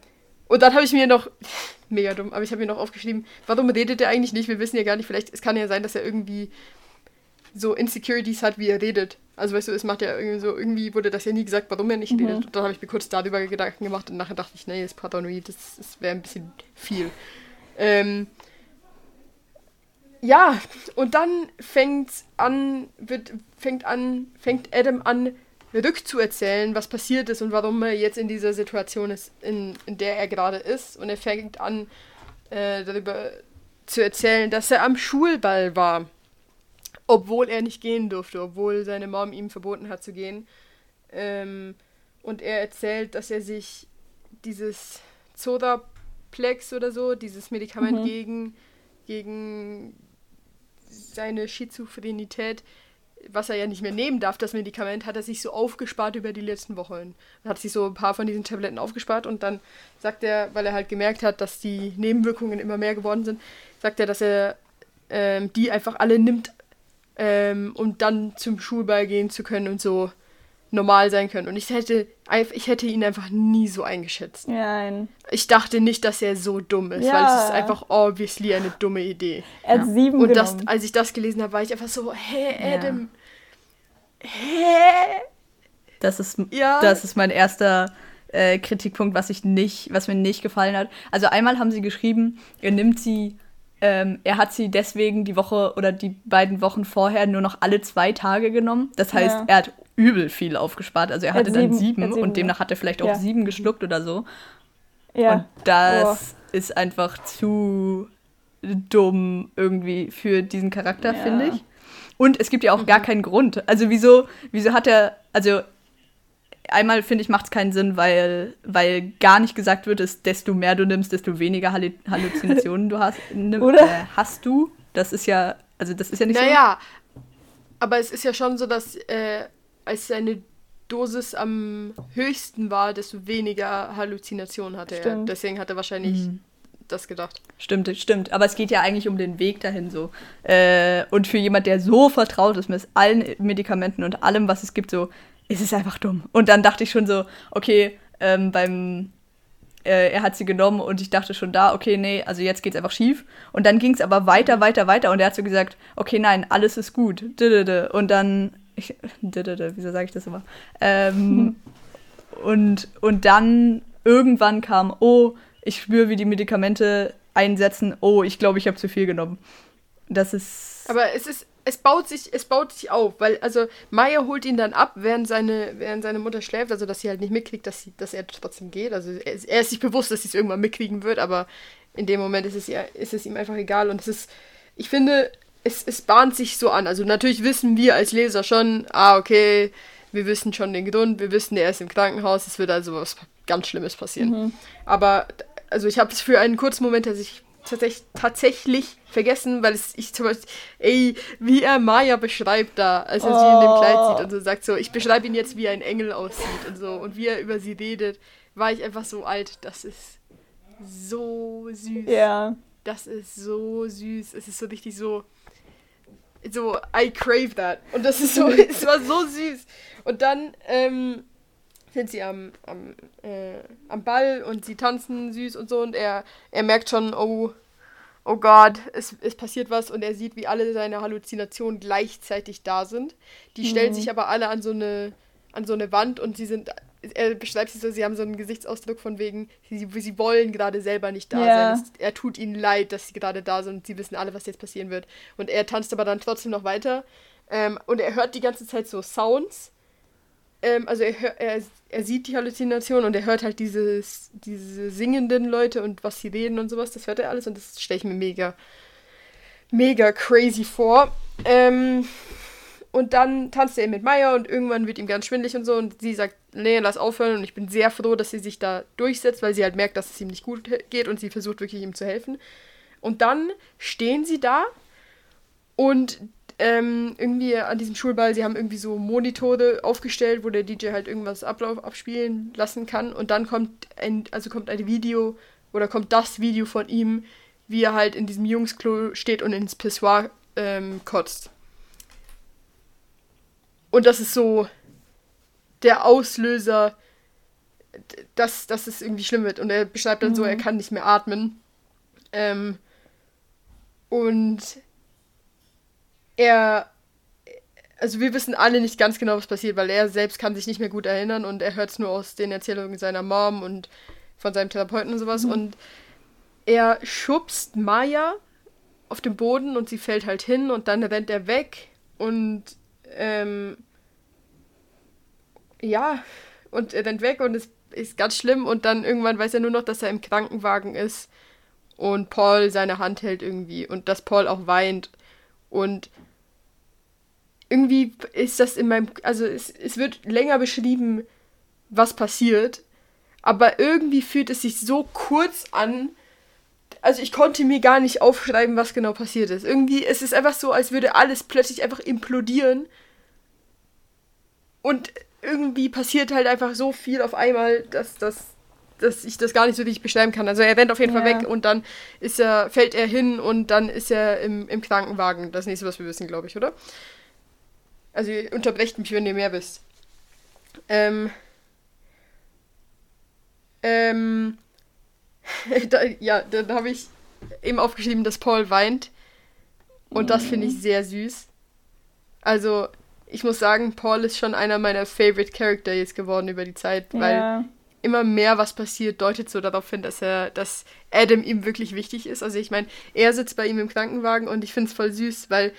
und dann habe ich mir noch, mega dumm, aber ich habe mir noch aufgeschrieben, warum redet er eigentlich nicht? Wir wissen ja gar nicht, vielleicht, es kann ja sein, dass er irgendwie so Insecurities hat, wie er redet. Also weißt du, es macht ja irgendwie so, irgendwie wurde das ja nie gesagt, warum er nicht
Mhm.
redet. Und dann habe ich mir kurz darüber Gedanken gemacht und nachher dachte ich, nee, das ist paranoid, das, das wäre ein bisschen viel. Ähm, ja, und dann fängt an, wird, fängt an, fängt Adam an, rückzuerzählen, was passiert ist und warum er jetzt in dieser Situation ist, in, in der er gerade ist. Und er fängt an, äh, darüber zu erzählen, dass er am Schulball war, obwohl er nicht gehen durfte, obwohl seine Mom ihm verboten hat zu gehen. Ähm, und er erzählt, dass er sich dieses Zodaplex oder so, dieses Medikament
Mhm.
gegen, gegen seine Schizophrenität, was er ja nicht mehr nehmen darf, das Medikament, hat er sich so aufgespart über die letzten Wochen. Er hat sich so ein paar von diesen Tabletten aufgespart und dann sagt er, weil er halt gemerkt hat, dass die Nebenwirkungen immer mehr geworden sind, sagt er, dass er ähm, die einfach alle nimmt, ähm, um dann zum Schulball gehen zu können und so normal sein können. Und ich hätte, ich hätte ihn einfach nie so eingeschätzt.
Nein.
Ich dachte nicht, dass er so dumm ist, weil
Ja.
es ist einfach obviously eine dumme Idee.
Er hat sieben
Und das, als ich das gelesen habe, war ich einfach so, hä,
Ja.
Adam, hä?
Das ist,
Ja.
das ist mein erster äh, Kritikpunkt, was ich nicht, was mir nicht gefallen hat. Also einmal haben sie geschrieben, er nimmt sie ähm, er hat sie deswegen die Woche oder die beiden Wochen vorher nur noch alle zwei Tage genommen. Das heißt,
Ja.
er hat übel viel aufgespart. Also er
Er hat
hatte dann
sieben-
sieben,
er sieben,
und demnach hat er vielleicht auch
Ja.
sieben geschluckt oder so.
Ja.
Und das ist einfach zu dumm irgendwie für diesen Charakter,
Ja.
finde ich. Und es gibt ja auch gar keinen Grund. Also wieso, wieso hat er, also einmal finde ich, macht es keinen Sinn, weil, weil gar nicht gesagt wird, dass desto mehr du nimmst, desto weniger Hallu Halluzinationen du hast, nimm,
Oder?
Äh, hast du. Das ist ja, also das ist ja nicht
Naja, aber es ist ja schon so, dass äh, als seine Dosis am höchsten war, desto weniger Halluzinationen hatte er.
Stimmt.
Deswegen hat er wahrscheinlich
Mhm.
das gedacht.
so. Stimmt, stimmt. Aber es geht ja eigentlich um den Weg dahin so. Äh, und für jemand, der so vertraut ist mit allen Medikamenten und allem, was es gibt, so, ist es einfach dumm. Und dann dachte ich schon so, okay, ähm, beim äh, er hat sie genommen und ich dachte schon da, okay, nee, also jetzt geht's einfach schief. Und dann ging's aber weiter, weiter, weiter und er hat so gesagt, okay, nein, alles ist gut. Und dann, ich, wieso sage ich das immer? Ähm, und, und dann irgendwann kam, oh, ich spüre, wie die Medikamente einsetzen, oh, ich glaube, ich habe zu viel genommen. Das ist.
Aber es ist, es baut sich, es baut sich auf, weil, also Maya holt ihn dann ab, während seine, während seine Mutter schläft, also dass sie halt nicht mitkriegt, dass, sie, dass er trotzdem geht. Also er ist, er ist sich bewusst, dass sie es irgendwann mitkriegen wird, aber in dem Moment ist es, ihr, ist es ihm einfach egal. Und es ist, ich finde, es, es bahnt sich so an. Also natürlich wissen wir als Leser schon, ah, okay, wir wissen schon den Grund, wir wissen, er ist im Krankenhaus, es wird also was ganz Schlimmes passieren. Aber, also ich habe es für einen kurzen Moment, dass ich tatsächlich, tatsächlich vergessen, weil es ich zum Beispiel, ey, wie er Maya beschreibt da, als er sie in dem
Oh.
Kleid sieht und so sagt so, ich beschreibe ihn jetzt, wie ein Engel aussieht und so und wie er über sie redet, war ich einfach so alt, das ist so süß.
Ja.
Das ist so süß. Es ist so richtig so. So, I crave that. Und das ist so, es war so süß. Und dann ähm, sind sie am, am, äh, am Ball und sie tanzen süß und so und er, er merkt schon, oh, oh Gott, es, es passiert was und er sieht, wie alle seine Halluzinationen gleichzeitig da sind. Die stellen sich aber alle an so eine, an so eine Wand und sie sind, er beschreibt sie so, sie haben so einen Gesichtsausdruck von wegen, sie, sie wollen gerade selber nicht da
Ja.
sein. Es, er tut ihnen leid, dass sie gerade da sind und sie wissen alle, was jetzt passieren wird. Und er tanzt aber dann trotzdem noch weiter. Ähm, und er hört die ganze Zeit so Sounds. Ähm, also er, er, er sieht die Halluzination und er hört halt dieses, diese singenden Leute und was sie reden und sowas. Das hört er alles und das stelle ich mir mega, mega crazy vor. Ähm, und dann tanzt er mit Maya und irgendwann wird ihm ganz schwindelig und so und sie sagt, nee, lass aufhören und ich bin sehr froh, dass sie sich da durchsetzt, weil sie halt merkt, dass es ihm nicht gut geht und sie versucht wirklich ihm zu helfen. Und dann stehen sie da und ähm, irgendwie an diesem Schulball, sie haben irgendwie so Monitore aufgestellt, wo der DJ halt irgendwas Ablauf abspielen lassen kann und dann kommt ein, also kommt ein Video oder kommt das Video von ihm, wie er halt in diesem Jungsklo steht und ins Pissoir ähm, kotzt. Und das ist so der Auslöser, dass, dass es irgendwie schlimm wird. Und er beschreibt dann so, er kann nicht mehr atmen. Ähm, und er, also wir wissen alle nicht ganz genau, was passiert, weil er selbst kann sich nicht mehr gut erinnern und er hört es nur aus den Erzählungen seiner Mom und von seinem Therapeuten und sowas. Und er schubst Maya auf den Boden und sie fällt halt hin und dann rennt er weg und ähm, ja, und er rennt weg und es ist ganz schlimm und dann irgendwann weiß er nur noch, dass er im Krankenwagen ist und Paul seine Hand hält irgendwie und dass Paul auch weint und irgendwie ist das in meinem, also es, es wird länger beschrieben, was passiert, aber irgendwie fühlt es sich so kurz an, also ich konnte mir gar nicht aufschreiben, was genau passiert ist. Irgendwie, es ist einfach so, als würde alles plötzlich einfach implodieren. Und irgendwie passiert halt einfach so viel auf einmal, dass, dass, dass ich das gar nicht so richtig beschreiben kann. Also er rennt auf jeden Fall
Ja.
weg und dann ist er, fällt er hin und dann ist er im, im Krankenwagen. Das nächste, was wir wissen, glaube ich, oder? Also ihr unterbrecht mich, wenn ihr mehr wisst. Ähm. Ähm. da, ja, dann habe ich eben aufgeschrieben, dass Paul weint. Und das finde ich sehr süß. Also, ich muss sagen, Paul ist schon einer meiner Favorite Character jetzt geworden über die Zeit, weil
ja.
immer mehr was passiert, deutet so darauf hin, dass er, dass Adam ihm wirklich wichtig ist. Also ich meine, er sitzt bei ihm im Krankenwagen und ich finde es voll süß, weil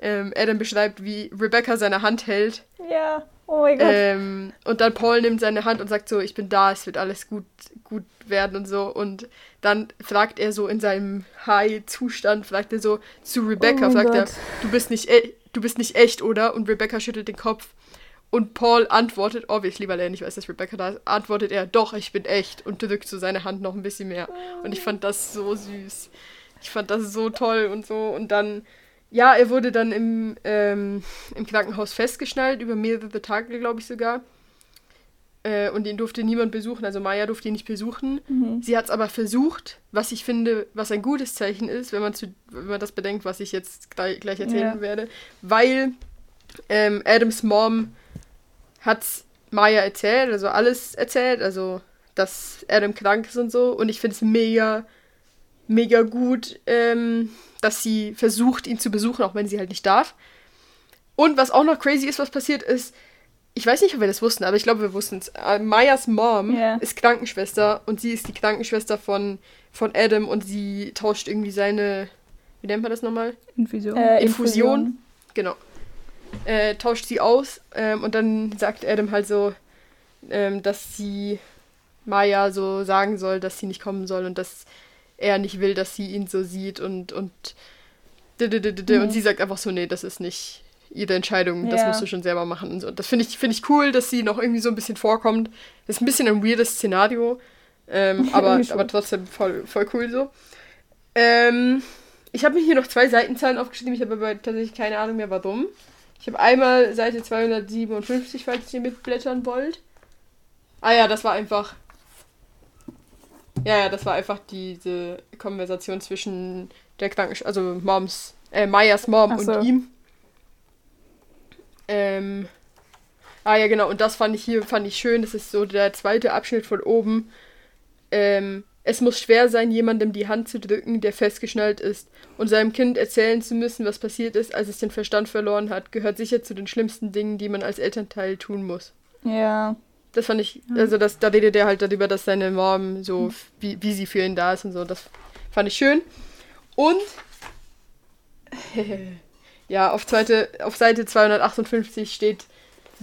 ähm, Adam beschreibt, wie Rebecca seine Hand hält.
Ja, oh mein Gott.
Ähm, und dann Paul nimmt seine Hand und sagt so, ich bin da, es wird alles gut, gut werden und so. Und dann fragt er so in seinem High-Zustand, fragt er so zu Rebecca,
Oh
fragt er,
Gott.
du bist nicht, e du bist nicht echt, oder? Und Rebecca schüttelt den Kopf. Und Paul antwortet, obviously, weil er nicht weiß, dass Rebecca da ist, antwortet er, doch, ich bin echt und drückt so seine Hand noch ein bisschen mehr. Und ich fand das so süß. Ich fand das so toll und so. Und dann, ja, er wurde dann im, ähm, im Krankenhaus festgeschnallt, über mehrere Tage, glaube ich sogar. Äh, und ihn durfte niemand besuchen, also Maya durfte ihn nicht besuchen.
Mhm.
Sie hat es aber versucht, was ich finde, was ein gutes Zeichen ist, wenn man, zu, wenn man das bedenkt, was ich jetzt gleich, gleich erzählen
Ja.
werde. Weil ähm, Adams Mom hat Maya erzählt, also alles erzählt, also dass Adam krank ist und so. Und ich finde es mega, mega gut, ähm, dass sie versucht, ihn zu besuchen, auch wenn sie halt nicht darf. Und was auch noch crazy ist, was passiert ist, ich weiß nicht, ob wir das wussten, aber ich glaube, wir wussten es. Äh, Mayas Mom
Ja.
ist Krankenschwester und sie ist die Krankenschwester von, von Adam und sie tauscht irgendwie seine, wie nennt man das nochmal?
Infusion.
Äh,
Infusion. Genau. Äh, tauscht sie aus ähm, und dann sagt Adam halt so, ähm, dass sie Maya so sagen soll, dass sie nicht kommen soll und dass er nicht will, dass sie ihn so sieht und und und
Mhm.
sie sagt einfach so, nee, das ist nicht ihre Entscheidung, das
Ja.
musst du schon selber machen und so. Das finde ich, finde ich cool, dass sie noch irgendwie so ein bisschen vorkommt. Das ist ein bisschen ein weirdes Szenario, ähm, aber, aber trotzdem voll, voll cool so. Ähm, ich habe mir hier noch zwei Seitenzahlen aufgeschrieben, ich habe aber tatsächlich keine Ahnung mehr warum. Ich habe einmal Seite 257, falls ihr mitblättern wollt. Ah ja, das war einfach. Ja, ja, das war einfach diese Konversation zwischen der Krankensch... Also Moms, äh, Mayas Mom
so.
und ihm. Ähm. Ah ja, genau, und das fand ich hier, fand ich schön. Das ist so der zweite Abschnitt von oben. Ähm, es muss schwer sein, jemandem die Hand zu drücken, der festgeschnallt ist. Und seinem Kind erzählen zu müssen, was passiert ist, als es den Verstand verloren hat, gehört sicher zu den schlimmsten Dingen, die man als Elternteil tun muss.
Ja.
Das fand ich, also das, da redet er halt darüber, dass seine Mom so, f- wie, wie sie für ihn da ist und so. Das fand ich schön. Und ja, auf, zweite, auf Seite 258 steht,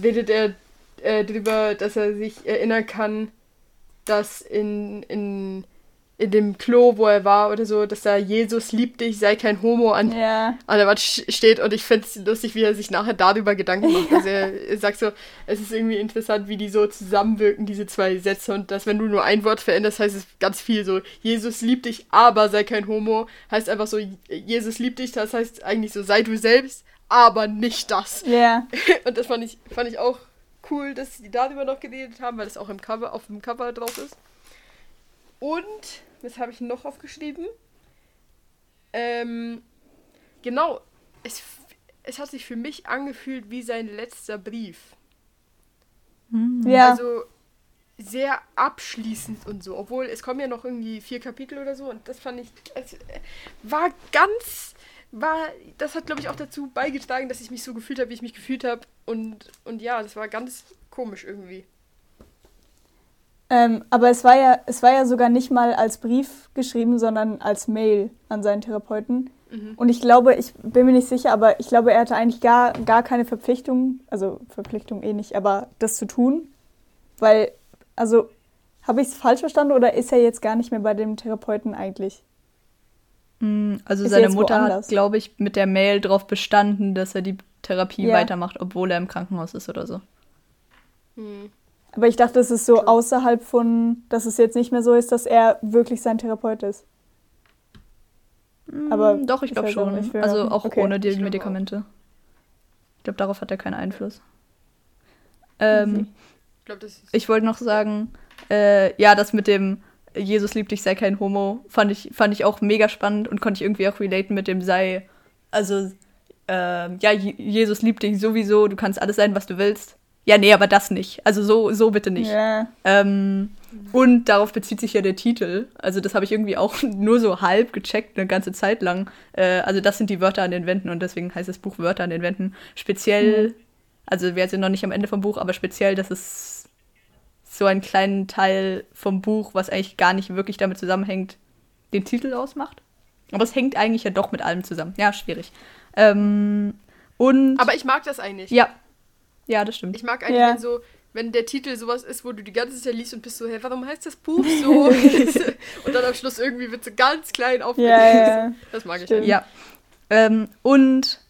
redet er äh, drüber, dass er sich erinnern kann, dass in, in, in dem Klo, wo er war oder so, dass da Jesus liebt dich, sei kein Homo an,
Ja.
an der Wand steht und ich finde es lustig, wie er sich nachher darüber Gedanken macht. Also er, er sagt so, es ist irgendwie interessant, wie die so zusammenwirken, diese zwei Sätze und dass wenn du nur ein Wort veränderst, heißt es ganz viel so, Jesus liebt dich, aber sei kein Homo, heißt einfach so, Jesus liebt dich, das heißt eigentlich so, sei du selbst, aber nicht das.
Ja.
Und das fand ich, fand ich auch cool, dass sie darüber noch geredet haben, weil das auch im Cover, auf dem Cover drauf ist. Und, was habe ich noch aufgeschrieben? Ähm, genau, es, es hat sich für mich angefühlt wie sein letzter Brief.
Ja.
Also sehr abschließend und so, obwohl es kommen ja noch irgendwie vier Kapitel oder so und das fand ich, es äh, war ganz, war, das hat glaube ich auch dazu beigetragen, dass ich mich so gefühlt habe, wie ich mich gefühlt habe und, und ja, das war ganz komisch irgendwie.
Ähm, aber es war ja, es war ja sogar nicht mal als Brief geschrieben, sondern als Mail an seinen Therapeuten.
Mhm.
Und ich glaube, ich bin mir nicht sicher, aber ich glaube, er hatte eigentlich gar, gar keine Verpflichtung, also Verpflichtung eh nicht, aber das zu tun. Weil, also, habe ich es falsch verstanden oder ist er jetzt gar nicht mehr bei dem Therapeuten eigentlich?
Mm, Also
Ist
seine Mutter
woanders?
hat, glaube ich, mit der Mail darauf bestanden, dass er die Therapie
Ja.
weitermacht, obwohl er im Krankenhaus ist oder so.
Hm.
Aber ich dachte, es ist so außerhalb von, dass es jetzt nicht mehr so ist, dass er wirklich sein Therapeut ist. Aber
Mm, Doch, ich glaube
halt auch
schon.
für-
Also auch
okay.
ohne die
Ich glaub auch.
Medikamente. Ich glaube, darauf hat er keinen Einfluss. Ähm,
Ich ist.
ich wollte noch sagen, äh, ja, das mit dem Jesus liebt dich, sei kein Homo, fand ich, fand ich auch mega spannend und konnte ich irgendwie auch relaten mit dem sei, also, ähm, ja, Je- Jesus liebt dich sowieso, du kannst alles sein, was du willst. Ja, nee, aber das nicht. Also so, so bitte nicht.
Ja.
Ähm, und darauf bezieht sich ja der Titel. Also das habe ich irgendwie auch nur so halb gecheckt, eine ganze Zeit lang. Äh, also das sind die Wörter an den Wänden und deswegen heißt das Buch Wörter an den Wänden. Speziell, also wir sind noch nicht am Ende vom Buch, aber speziell, dass es so einen kleinen Teil vom Buch, was eigentlich gar nicht wirklich damit zusammenhängt, den Titel ausmacht. Aber es hängt eigentlich ja doch mit allem zusammen. Ja, schwierig. Ähm, und.
Aber ich mag das eigentlich.
Ja. Ja, das stimmt.
Ich mag eigentlich,
Ja.
wenn so, wenn der Titel sowas ist, wo du die ganze Zeit liest und bist so, hä, warum heißt das Buch so? und dann am Schluss irgendwie wird so ganz klein aufgelöst.
Ja, ja.
Das mag ich
Stimmt.
eigentlich.
Ja. Ähm, und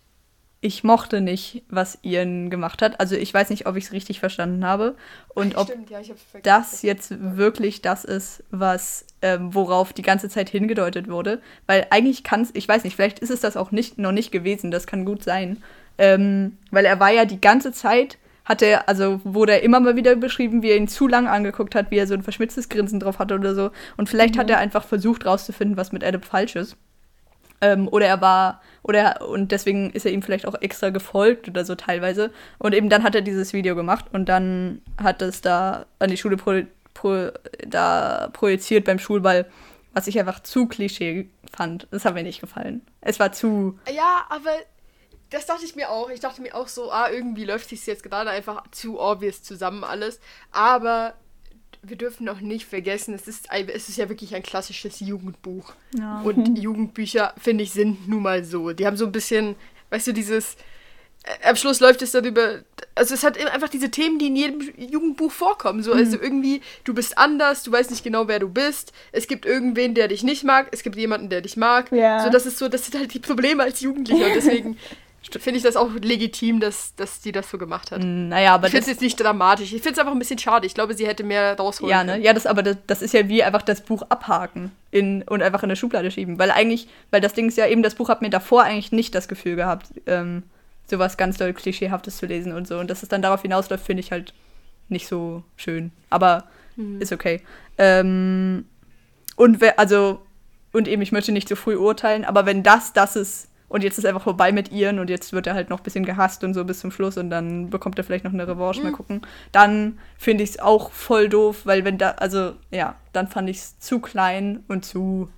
ich mochte nicht, was Ian gemacht hat. Also ich weiß nicht, ob ich es richtig verstanden habe und ob
Stimmt, ja, ich
das jetzt wirklich das ist, was ähm, worauf die ganze Zeit hingedeutet wurde. Weil eigentlich kann es, ich weiß nicht, vielleicht ist es das auch nicht noch nicht gewesen. Das kann gut sein, ähm, weil er war ja die ganze Zeit hat er, also wurde er immer mal wieder beschrieben, wie er ihn zu lang angeguckt hat, wie er so ein verschmitztes Grinsen drauf hatte oder so. Und vielleicht hat er einfach versucht rauszufinden, was mit Adam falsch ist. Ähm, oder er war, oder und deswegen ist er ihm vielleicht auch extra gefolgt oder so teilweise. Und eben dann hat er dieses Video gemacht und dann hat es da an die Schule pro, pro, da projiziert beim Schulball, was ich einfach zu Klischee fand. Das hat mir nicht gefallen. Es war zu.
Ja, aber das dachte ich mir auch. Ich dachte mir auch so, ah, irgendwie läuft sich jetzt gerade einfach zu obvious zusammen alles. Aber wir dürfen noch nicht vergessen, es ist, ein, es ist ja wirklich ein klassisches Jugendbuch.
Ja.
Und Jugendbücher, finde ich, sind nun mal so. Die haben so ein bisschen, weißt du, dieses. äh, Am Schluss läuft es dann über. Also, es hat einfach diese Themen, die in jedem Jugendbuch vorkommen. So, also irgendwie, du bist anders, du weißt nicht genau, wer du bist. Es gibt irgendwen, der dich nicht mag. Es gibt jemanden, der dich mag.
Ja.
So, das ist so, das sind halt die Probleme als Jugendlicher. Und deswegen finde ich das auch legitim, dass, dass die das so gemacht hat.
Naja, aber
Ich finde es jetzt nicht dramatisch. Ich finde es einfach ein bisschen schade. Ich glaube, sie hätte mehr rausholen
ja, ne?
können.
Ja, das aber das, das ist ja wie einfach das Buch abhaken in, und einfach in eine Schublade schieben. Weil eigentlich, weil das Ding ist ja eben, das Buch hat mir davor eigentlich nicht das Gefühl gehabt, ähm, sowas ganz doll Klischeehaftes zu lesen und so. Und dass es dann darauf hinausläuft, finde ich halt nicht so schön. Aber ist okay. Ähm, und also, und eben, ich möchte nicht zu früh urteilen, aber wenn das das ist, und jetzt ist einfach vorbei mit Ian und jetzt wird er halt noch ein bisschen gehasst und so bis zum Schluss und dann bekommt er vielleicht noch eine Revanche, mal gucken, dann finde ich es auch voll doof, weil wenn da, also, ja, dann fand ich es zu klein und zu,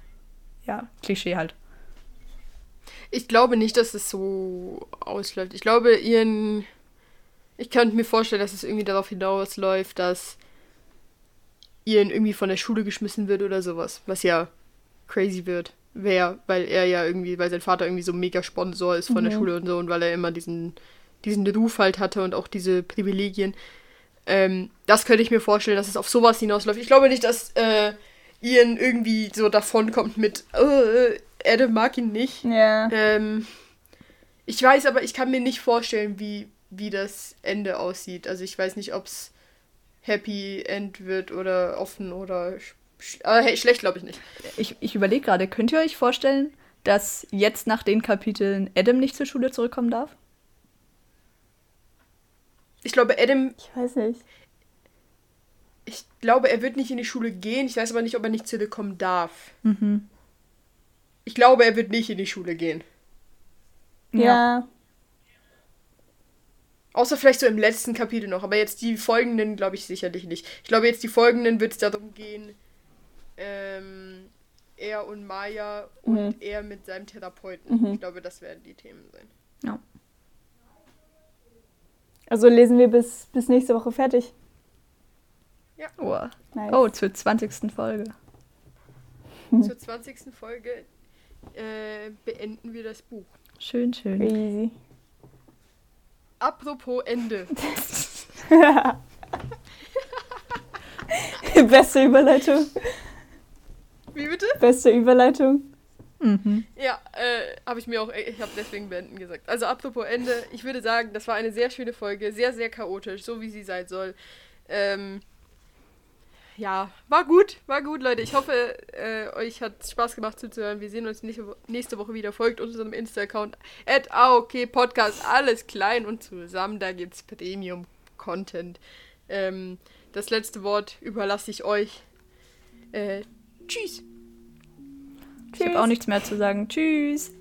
ja, Klischee halt.
Ich glaube nicht, dass es so ausläuft. Ich glaube, ihren. Ich könnte mir vorstellen, dass es irgendwie darauf hinausläuft, dass Ian irgendwie von der Schule geschmissen wird oder sowas. Was ja crazy wird. Wäre, weil er ja irgendwie, weil sein Vater irgendwie so mega Sponsor ist von der Schule und so und weil er immer diesen, diesen Ruf halt hatte und auch diese Privilegien. Ähm, das könnte ich mir vorstellen, dass es auf sowas hinausläuft. Ich glaube nicht, dass äh, Ian irgendwie so davonkommt mit, äh, Adam mag ihn nicht.
Ja.
Ähm, ich weiß aber, ich kann mir nicht vorstellen, wie, wie das Ende aussieht. Also ich weiß nicht, ob es Happy End wird oder offen oder sch sch äh, hey, schlecht, glaube ich nicht.
Ich, ich überlege gerade, könnt ihr euch vorstellen, dass jetzt nach den Kapiteln Adam nicht zur Schule zurückkommen darf?
Ich glaube, Adam,
Ich weiß nicht.
ich glaube, er wird nicht in die Schule gehen. Ich weiß aber nicht, ob er nicht zurückkommen darf.
Mhm.
Ich glaube, er wird nicht in die Schule gehen.
Ja.
Außer vielleicht so im letzten Kapitel noch. Aber jetzt die folgenden glaube ich sicherlich nicht. Ich glaube, jetzt die folgenden wird es darum gehen, ähm, er und Maya und
Mhm.
er mit seinem Therapeuten.
Mhm.
Ich glaube, das werden die Themen sein.
Ja.
Also lesen wir bis, bis nächste Woche fertig.
Oh.
Nice.
oh, zur 20. Folge.
Zur 20. Folge äh, beenden wir das Buch.
Schön, schön.
Crazy.
Apropos Ende.
Beste Überleitung.
Wie bitte?
Beste Überleitung.
Mhm.
Ja, äh, habe ich mir auch, ich habe deswegen beenden gesagt. Also apropos Ende, ich würde sagen, das war eine sehr schöne Folge, sehr, sehr chaotisch, so wie sie sein soll. Ähm, ja, war gut, war gut, Leute. Ich hoffe, äh, euch hat Spaß gemacht zuzuhören. Wir sehen uns nächste, Wo nächste Woche wieder. Folgt unserem Insta-Account at AOK Podcast, alles klein und zusammen. Da gibt's Premium-Content. Ähm, das letzte Wort überlasse ich euch. Äh, tschüss.
Ich habe auch nichts mehr zu sagen. Tschüss.